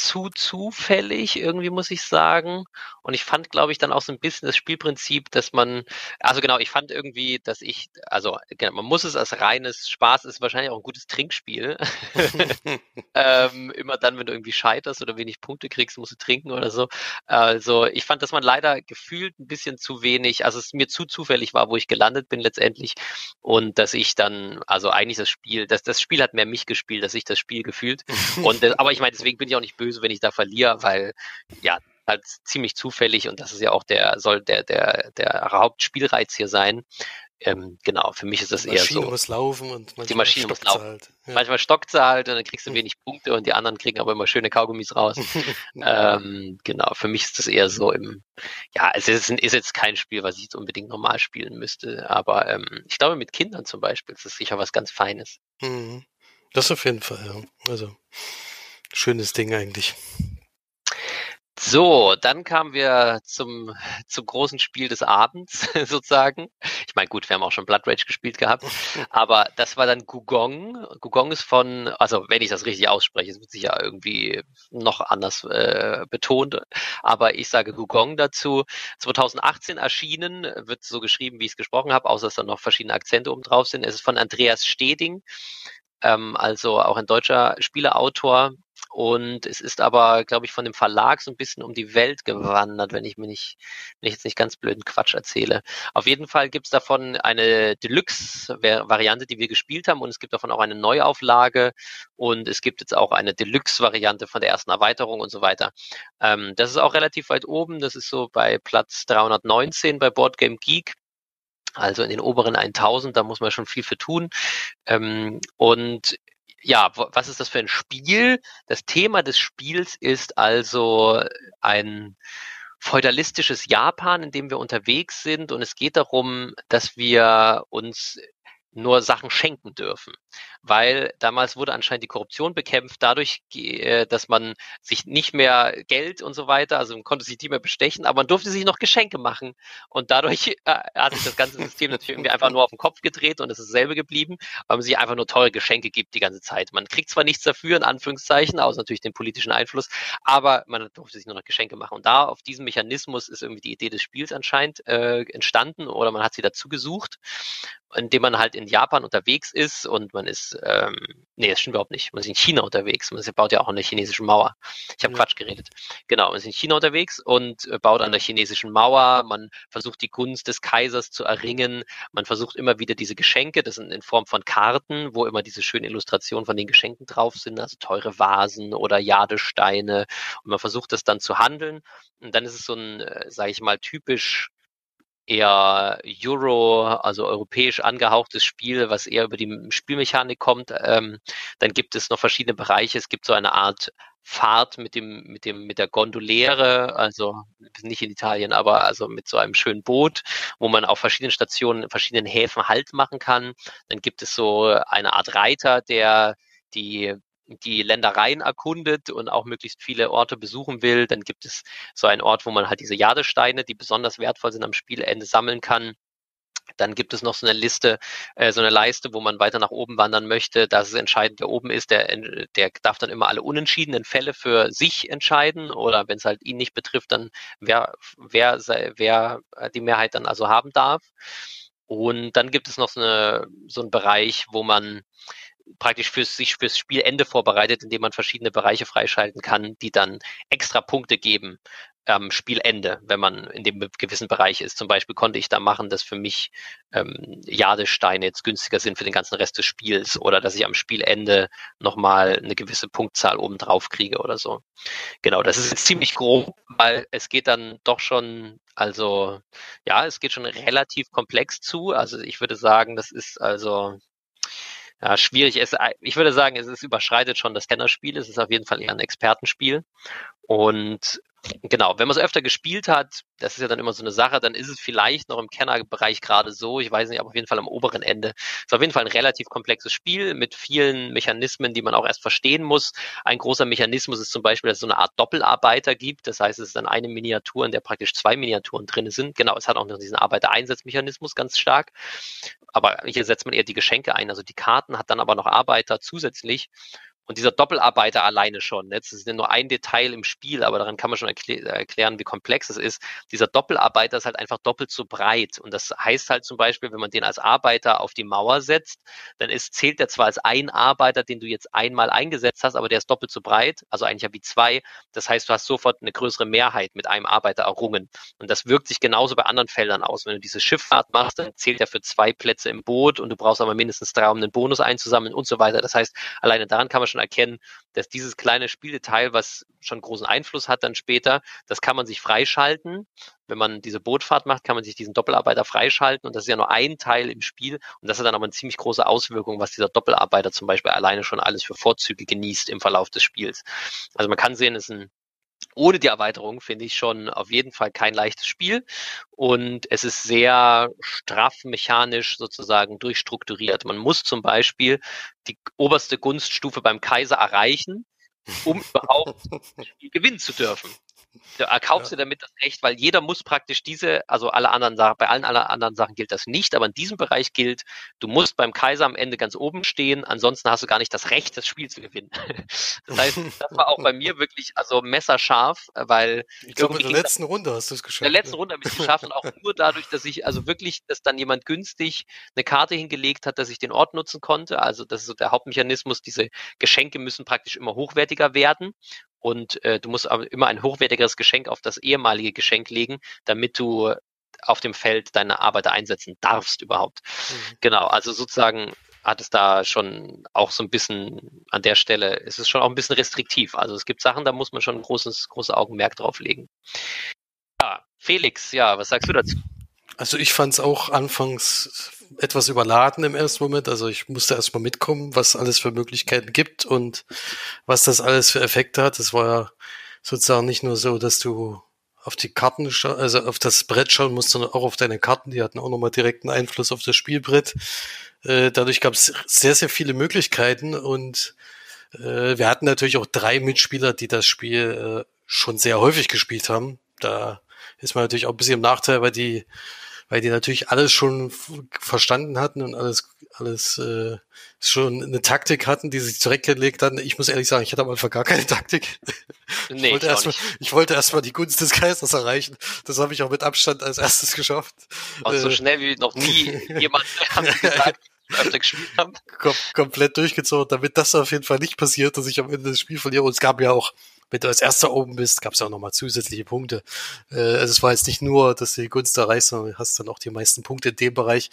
zu zufällig, irgendwie muss ich sagen. Und ich fand, glaube ich, dann auch so ein bisschen das Spielprinzip, dass man, also genau, ich fand irgendwie, dass ich, also genau, man muss es als reines Spaß, ist wahrscheinlich auch ein gutes Trinkspiel. [LAUGHS] ähm, immer dann, wenn du irgendwie scheiterst oder wenig Punkte kriegst, musst du trinken oder so. Also ich fand, dass man leider gefühlt ein bisschen zu wenig, also es mir zu zufällig war, wo ich gelandet bin letztendlich. Und dass ich dann, also eigentlich das Spiel, dass das Spiel hat mehr mich gespielt, dass ich das Spiel gefühlt. [LAUGHS] Und aber ich meine, deswegen bin ich auch nicht böse, wenn ich da verliere, weil ja, halt ziemlich zufällig und das ist ja auch der, soll der, der, der Hauptspielreiz hier sein. Ähm, genau, für mich ist das eher so. Die Maschine muss laufen und die Maschine muss laufen. Halt. Ja. Manchmal stockt sie halt und dann kriegst du hm. wenig Punkte und die anderen kriegen aber immer schöne Kaugummis raus. [LAUGHS] ähm, genau, für mich ist das eher so im, ja, es ist, ist, jetzt kein Spiel, was ich jetzt unbedingt normal spielen müsste, aber ähm, ich glaube mit Kindern zum Beispiel ist das sicher was ganz Feines. Mhm. Das auf jeden Fall, ja. Also schönes Ding eigentlich. So, dann kamen wir zum, zum großen Spiel des Abends [LAUGHS] sozusagen. Ich meine, gut, wir haben auch schon Blood Rage gespielt gehabt, [LAUGHS] aber das war dann Gugong. Gugong ist von, also wenn ich das richtig ausspreche, es wird sich ja irgendwie noch anders äh, betont, aber ich sage Gugong dazu. 2018 erschienen, wird so geschrieben, wie ich es gesprochen habe, außer dass da noch verschiedene Akzente oben drauf sind. Es ist von Andreas Steding, ähm, also auch ein deutscher Spieleautor, und es ist aber, glaube ich, von dem Verlag so ein bisschen um die Welt gewandert, wenn ich mir nicht, wenn ich jetzt nicht ganz blöden Quatsch erzähle. Auf jeden Fall gibt es davon eine Deluxe-Variante, die wir gespielt haben, und es gibt davon auch eine Neuauflage und es gibt jetzt auch eine Deluxe-Variante von der ersten Erweiterung und so weiter. Ähm, das ist auch relativ weit oben. Das ist so bei Platz 319 bei Board Game Geek. Also in den oberen 1000, da muss man schon viel für tun. Ähm, und ja, was ist das für ein Spiel? Das Thema des Spiels ist also ein feudalistisches Japan, in dem wir unterwegs sind. Und es geht darum, dass wir uns nur Sachen schenken dürfen. Weil damals wurde anscheinend die Korruption bekämpft, dadurch, äh, dass man sich nicht mehr Geld und so weiter, also man konnte sich nicht mehr bestechen, aber man durfte sich noch Geschenke machen. Und dadurch äh, hat sich das ganze System natürlich irgendwie einfach nur auf den Kopf gedreht und es ist dasselbe geblieben, weil man sich einfach nur teure Geschenke gibt die ganze Zeit. Man kriegt zwar nichts dafür, in Anführungszeichen, außer natürlich den politischen Einfluss, aber man durfte sich nur noch Geschenke machen. Und da auf diesem Mechanismus ist irgendwie die Idee des Spiels anscheinend äh, entstanden oder man hat sie dazu gesucht indem man halt in Japan unterwegs ist und man ist, ähm, nee, das stimmt überhaupt nicht. Man ist in China unterwegs. Man baut ja auch an der chinesischen Mauer. Ich habe ja. Quatsch geredet. Genau, man ist in China unterwegs und äh, baut an der chinesischen Mauer. Man versucht die Gunst des Kaisers zu erringen. Man versucht immer wieder diese Geschenke, das sind in Form von Karten, wo immer diese schönen Illustrationen von den Geschenken drauf sind, also teure Vasen oder Jadesteine. Und man versucht das dann zu handeln. Und dann ist es so ein, äh, sage ich mal, typisch eher Euro, also europäisch angehauchtes Spiel, was eher über die Spielmechanik kommt. Ähm, dann gibt es noch verschiedene Bereiche. Es gibt so eine Art Fahrt mit dem, mit dem, mit der Gondoliere, also nicht in Italien, aber also mit so einem schönen Boot, wo man auf verschiedenen Stationen, verschiedenen Häfen Halt machen kann. Dann gibt es so eine Art Reiter, der die die Ländereien erkundet und auch möglichst viele Orte besuchen will, dann gibt es so einen Ort, wo man halt diese Jadesteine, die besonders wertvoll sind am Spielende, sammeln kann. Dann gibt es noch so eine Liste, äh, so eine Leiste, wo man weiter nach oben wandern möchte. Das ist entscheidend, wer oben ist, der, der darf dann immer alle unentschiedenen Fälle für sich entscheiden oder wenn es halt ihn nicht betrifft, dann wer, wer, wer die Mehrheit dann also haben darf. Und dann gibt es noch so, eine, so einen Bereich, wo man praktisch fürs, sich fürs Spielende vorbereitet, indem man verschiedene Bereiche freischalten kann, die dann extra Punkte geben am Spielende, wenn man in dem gewissen Bereich ist. Zum Beispiel konnte ich da machen, dass für mich ähm, Jadesteine jetzt günstiger sind für den ganzen Rest des Spiels oder dass ich am Spielende nochmal eine gewisse Punktzahl oben drauf kriege oder so. Genau, das ist jetzt ziemlich grob, weil es geht dann doch schon, also ja, es geht schon relativ komplex zu. Also ich würde sagen, das ist also ja, schwierig. Es, ich würde sagen, es ist überschreitet schon das Kennerspiel. Es ist auf jeden Fall eher ein Expertenspiel. Und Genau, wenn man es öfter gespielt hat, das ist ja dann immer so eine Sache, dann ist es vielleicht noch im Kennerbereich gerade so, ich weiß nicht, aber auf jeden Fall am oberen Ende. Es ist auf jeden Fall ein relativ komplexes Spiel mit vielen Mechanismen, die man auch erst verstehen muss. Ein großer Mechanismus ist zum Beispiel, dass es so eine Art Doppelarbeiter gibt. Das heißt, es ist dann eine Miniatur, in der praktisch zwei Miniaturen drin sind. Genau, es hat auch noch diesen Arbeitereinsatzmechanismus ganz stark. Aber hier setzt man eher die Geschenke ein. Also die Karten hat dann aber noch Arbeiter zusätzlich. Und dieser Doppelarbeiter alleine schon, ne, das ist ja nur ein Detail im Spiel, aber daran kann man schon erklä erklären, wie komplex es ist. Dieser Doppelarbeiter ist halt einfach doppelt so breit. Und das heißt halt zum Beispiel, wenn man den als Arbeiter auf die Mauer setzt, dann ist, zählt der zwar als ein Arbeiter, den du jetzt einmal eingesetzt hast, aber der ist doppelt so breit, also eigentlich ja wie zwei. Das heißt, du hast sofort eine größere Mehrheit mit einem Arbeiter errungen. Und das wirkt sich genauso bei anderen Feldern aus. Wenn du diese Schifffahrt machst, dann zählt er für zwei Plätze im Boot und du brauchst aber mindestens drei, um einen Bonus einzusammeln und so weiter. Das heißt, alleine daran kann man schon erkennen, dass dieses kleine Spieldetail, was schon großen Einfluss hat dann später, das kann man sich freischalten. Wenn man diese Bootfahrt macht, kann man sich diesen Doppelarbeiter freischalten und das ist ja nur ein Teil im Spiel und das hat dann aber eine ziemlich große Auswirkung, was dieser Doppelarbeiter zum Beispiel alleine schon alles für Vorzüge genießt im Verlauf des Spiels. Also man kann sehen, es ist ein ohne die Erweiterung finde ich schon auf jeden Fall kein leichtes Spiel und es ist sehr straff mechanisch sozusagen durchstrukturiert. Man muss zum Beispiel die oberste Gunststufe beim Kaiser erreichen, um überhaupt gewinnen zu dürfen. Du erkaufst ja. dir damit das Recht, weil jeder muss praktisch diese, also alle anderen Sachen, bei allen anderen Sachen gilt das nicht, aber in diesem Bereich gilt, du musst beim Kaiser am Ende ganz oben stehen, ansonsten hast du gar nicht das Recht, das Spiel zu gewinnen. [LAUGHS] Das heißt, das war auch bei mir wirklich, also messerscharf, weil. Ich glaube, in der letzten Runde hast du es geschafft. In der letzten Runde habe ich es [LAUGHS] geschafft und auch nur dadurch, dass ich, also wirklich, dass dann jemand günstig eine Karte hingelegt hat, dass ich den Ort nutzen konnte. Also, das ist so der Hauptmechanismus. Diese Geschenke müssen praktisch immer hochwertiger werden und äh, du musst aber immer ein hochwertigeres Geschenk auf das ehemalige Geschenk legen, damit du auf dem Feld deine Arbeiter einsetzen darfst überhaupt. Mhm. Genau, also sozusagen hat es da schon auch so ein bisschen an der Stelle, ist es schon auch ein bisschen restriktiv. Also es gibt Sachen, da muss man schon ein großes, großes Augenmerk drauf legen. Ja, Felix, ja, was sagst du dazu? Also ich fand es auch anfangs etwas überladen im ersten Moment. Also ich musste erstmal mitkommen, was alles für Möglichkeiten gibt und was das alles für Effekte hat. Es war ja sozusagen nicht nur so, dass du auf die Karten, also auf das Brett schauen musst, sondern auch auf deine Karten. Die hatten auch nochmal direkten Einfluss auf das Spielbrett. Äh, dadurch gab es sehr, sehr viele Möglichkeiten und äh, wir hatten natürlich auch drei Mitspieler, die das Spiel äh, schon sehr häufig gespielt haben. Da ist man natürlich auch ein bisschen im Nachteil, weil die weil die natürlich alles schon verstanden hatten und alles, alles äh, schon eine Taktik hatten, die sich zurechtgelegt hatten. Ich muss ehrlich sagen, ich hatte am Anfang gar keine Taktik. Nee, ich wollte erstmal, ich wollte erstmal die Gunst des Kaisers erreichen. Das habe ich auch mit Abstand als erstes geschafft. Und so äh, schnell wie noch nie [LAUGHS] jemand öfter gespielt habe. Kom komplett durchgezogen, damit das auf jeden Fall nicht passiert, dass ich am Ende das Spiel verliere. Und es gab ja auch, wenn du als erster oben bist, gab es ja auch nochmal zusätzliche Punkte. Äh, also es war jetzt nicht nur, dass du die Gunst erreichst, sondern du hast dann auch die meisten Punkte in dem Bereich.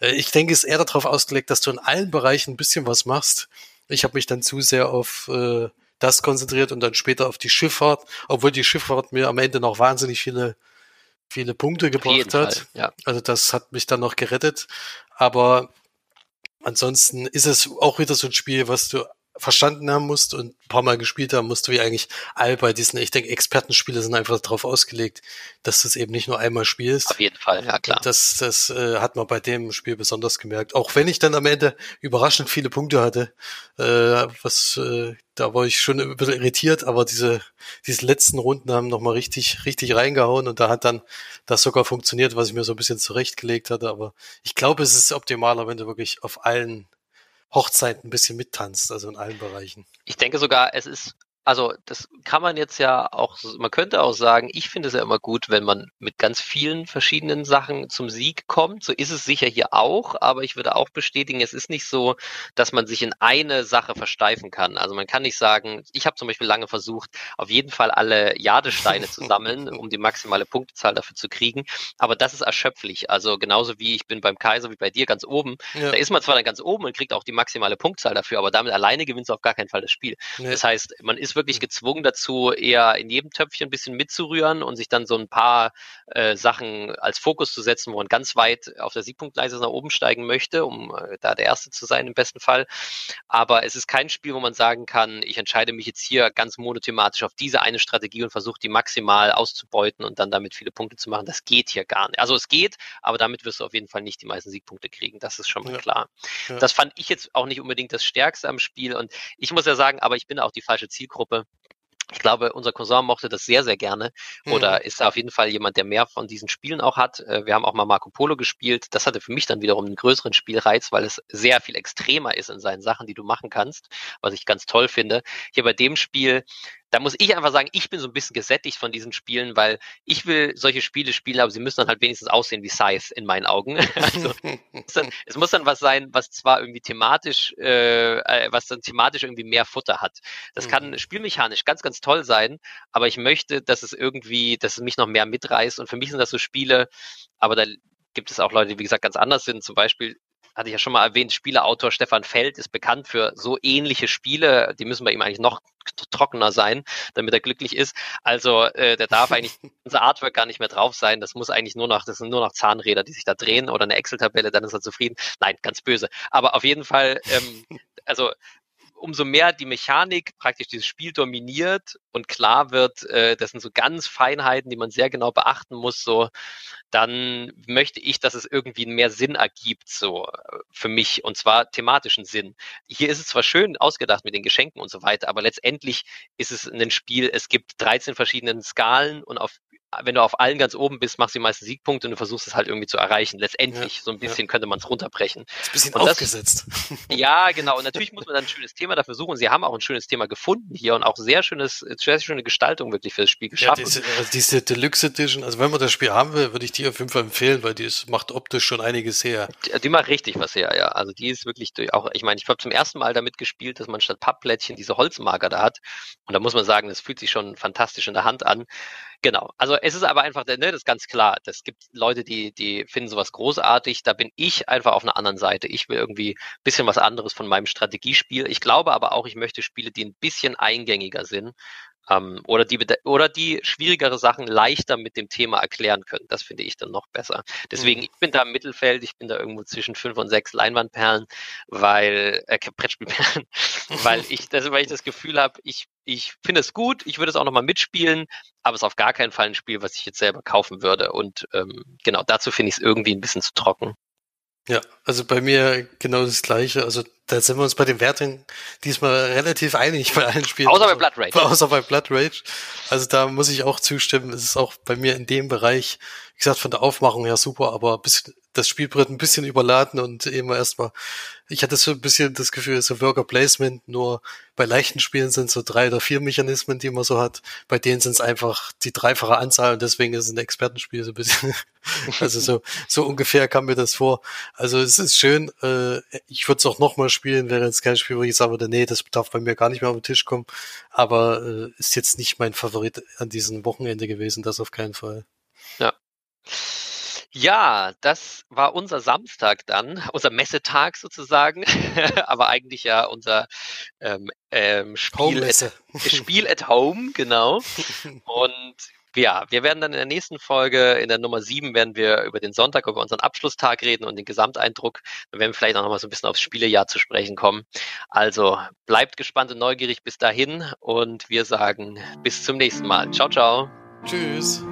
Äh, ich denke, es ist eher darauf ausgelegt, dass du in allen Bereichen ein bisschen was machst. Ich habe mich dann zu sehr auf äh, das konzentriert und dann später auf die Schifffahrt, obwohl die Schifffahrt mir am Ende noch wahnsinnig viele viele Punkte gebracht hat. Fall, ja. Also das hat mich dann noch gerettet. Aber ansonsten ist es auch wieder so ein Spiel, was du verstanden haben musst und ein paar Mal gespielt haben musst, wie eigentlich all bei diesen, ich denke, Expertenspiele sind einfach darauf ausgelegt, dass du es eben nicht nur einmal spielst. Auf jeden Fall, ja klar. Das, das äh, hat man bei dem Spiel besonders gemerkt. Auch wenn ich dann am Ende überraschend viele Punkte hatte, äh, was äh, da war ich schon ein bisschen irritiert, aber diese, diese letzten Runden haben nochmal richtig, richtig reingehauen und da hat dann das sogar funktioniert, was ich mir so ein bisschen zurechtgelegt hatte. Aber ich glaube, es ist optimaler, wenn du wirklich auf allen Hochzeit ein bisschen mittanzt, also in allen Bereichen. Ich denke sogar, es ist also das kann man jetzt ja auch, man könnte auch sagen, ich finde es ja immer gut, wenn man mit ganz vielen verschiedenen Sachen zum Sieg kommt. So ist es sicher hier auch, aber ich würde auch bestätigen, es ist nicht so, dass man sich in eine Sache versteifen kann. Also man kann nicht sagen, ich habe zum Beispiel lange versucht, auf jeden Fall alle Jadesteine zu sammeln, [LAUGHS] um die maximale Punktezahl dafür zu kriegen. Aber das ist erschöpflich. Also genauso wie ich bin beim Kaiser, wie bei dir ganz oben. Ja. Da ist man zwar dann ganz oben und kriegt auch die maximale Punktzahl dafür, aber damit alleine gewinnst du auf gar keinen Fall das Spiel. Ja. Das heißt, man ist wirklich gezwungen dazu, eher in jedem Töpfchen ein bisschen mitzurühren und sich dann so ein paar äh, Sachen als Fokus zu setzen, wo man ganz weit auf der Siegpunktleiste nach oben steigen möchte, um äh, da der Erste zu sein im besten Fall. Aber es ist kein Spiel, wo man sagen kann, ich entscheide mich jetzt hier ganz monothematisch auf diese eine Strategie und versuche die maximal auszubeuten und dann damit viele Punkte zu machen. Das geht hier gar nicht. Also es geht, aber damit wirst du auf jeden Fall nicht die meisten Siegpunkte kriegen. Das ist schon mal ja. klar. Ja. Das fand ich jetzt auch nicht unbedingt das Stärkste am Spiel und ich muss ja sagen, aber ich bin auch die falsche Zielgruppe. Ich glaube, unser Cousin mochte das sehr, sehr gerne oder mhm. ist auf jeden Fall jemand, der mehr von diesen Spielen auch hat. Äh, wir haben auch mal Marco Polo gespielt. Das hatte für mich dann wiederum einen größeren Spielreiz, weil es sehr viel extremer ist in seinen Sachen, die du machen kannst, was ich ganz toll finde. Hier bei dem Spiel da muss ich einfach sagen, ich bin so ein bisschen gesättigt von diesen Spielen, weil ich will solche Spiele spielen, aber sie müssen dann halt wenigstens aussehen wie Scythe in meinen Augen. [LAUGHS] also es, dann, [LAUGHS] es muss dann was sein, was zwar irgendwie thematisch, äh, äh, was dann thematisch irgendwie mehr Futter hat. Das mhm. kann spielmechanisch ganz, ganz toll sein, aber ich möchte, dass es irgendwie, dass es mich noch mehr mitreißt. Und für mich sind das so Spiele, aber da gibt es auch Leute, die wie gesagt ganz anders sind. Zum Beispiel hatte ich ja schon mal erwähnt, Spieleautor Stefan Feld ist bekannt für so ähnliche Spiele. Die müssen bei ihm eigentlich noch trockener sein, damit er glücklich ist. Also äh, der darf eigentlich [LAUGHS] unser Artwork gar nicht mehr drauf sein. Das muss eigentlich nur noch, das sind nur noch Zahnräder, die sich da drehen oder eine Excel-Tabelle, dann ist er zufrieden. Nein, ganz böse. Aber auf jeden Fall, ähm, [LAUGHS] also umso mehr die Mechanik praktisch dieses Spiel dominiert und klar wird, äh, das sind so ganz Feinheiten, die man sehr genau beachten muss, so, dann möchte ich, dass es irgendwie mehr Sinn ergibt, so äh, für mich, und zwar thematischen Sinn. Hier ist es zwar schön ausgedacht mit den Geschenken und so weiter, aber letztendlich ist es ein Spiel, es gibt 13 verschiedene Skalen und auf wenn du auf allen ganz oben bist, machst du die meisten Siegpunkte und du versuchst es halt irgendwie zu erreichen. Letztendlich, ja, so ein bisschen ja. könnte man es runterbrechen. ist ein bisschen und aufgesetzt. Das, [LAUGHS] ja, genau. Und natürlich muss man dann ein schönes Thema dafür suchen. Sie haben auch ein schönes Thema gefunden hier und auch sehr schönes, sehr schöne Gestaltung wirklich für das Spiel geschaffen. Ja, diese, also diese Deluxe Edition, also wenn man das Spiel haben will, würde ich die auf jeden Fall empfehlen, weil die ist, macht optisch schon einiges her. Die, die macht richtig was her, ja. Also die ist wirklich durch, auch, ich meine, ich habe zum ersten Mal damit gespielt, dass man statt Pappplättchen diese Holzmarker da hat. Und da muss man sagen, das fühlt sich schon fantastisch in der Hand an. Genau. Also es ist aber einfach, ne, das ist ganz klar. Es gibt Leute, die, die finden sowas großartig. Da bin ich einfach auf einer anderen Seite. Ich will irgendwie ein bisschen was anderes von meinem Strategiespiel. Ich glaube aber auch, ich möchte Spiele, die ein bisschen eingängiger sind ähm, oder, die, oder die schwierigere Sachen leichter mit dem Thema erklären können. Das finde ich dann noch besser. Deswegen, mhm. ich bin da im Mittelfeld, ich bin da irgendwo zwischen fünf und sechs Leinwandperlen, weil, äh, Brettspielperlen, [LAUGHS] weil ich das, weil ich das Gefühl habe, ich, ich finde es gut, ich würde es auch nochmal mitspielen, aber es ist auf gar keinen Fall ein Spiel, was ich jetzt selber kaufen würde. Und ähm, genau, dazu finde ich es irgendwie ein bisschen zu trocken. Ja, also bei mir genau das Gleiche. Also da sind wir uns bei den Werten diesmal relativ einig bei allen Spielen. Außer bei Blood Rage. Außer bei Blood Rage. Also da muss ich auch zustimmen. Es ist auch bei mir in dem Bereich, wie gesagt, von der Aufmachung her super, aber bis das Spielbrett ein bisschen überladen und immer erstmal, ich hatte so ein bisschen das Gefühl, so Worker Placement, nur bei leichten Spielen sind so drei oder vier Mechanismen, die man so hat. Bei denen sind es einfach die dreifache Anzahl und deswegen ist es ein Expertenspiel so ein bisschen. [LAUGHS] also so, so ungefähr kam mir das vor. Also es ist schön. Äh, ich würde es auch nochmal spielen, wäre jetzt kein Spiel, wo ich sagen würde, nee, das darf bei mir gar nicht mehr auf den Tisch kommen. Aber äh, ist jetzt nicht mein Favorit an diesem Wochenende gewesen, das auf keinen Fall. Ja. Ja, das war unser Samstag dann, [LAUGHS] unser Messetag sozusagen, [LAUGHS] aber eigentlich ja unser ähm, ähm, Spiel, at, [LAUGHS] Spiel at Home, genau. Und ja, wir werden dann in der nächsten Folge, in der Nummer 7, werden wir über den Sonntag, über unseren Abschlusstag reden und den Gesamteindruck. Dann werden wir vielleicht auch nochmal so ein bisschen aufs Spielejahr zu sprechen kommen. Also bleibt gespannt und neugierig bis dahin und wir sagen bis zum nächsten Mal. Ciao, ciao. Tschüss.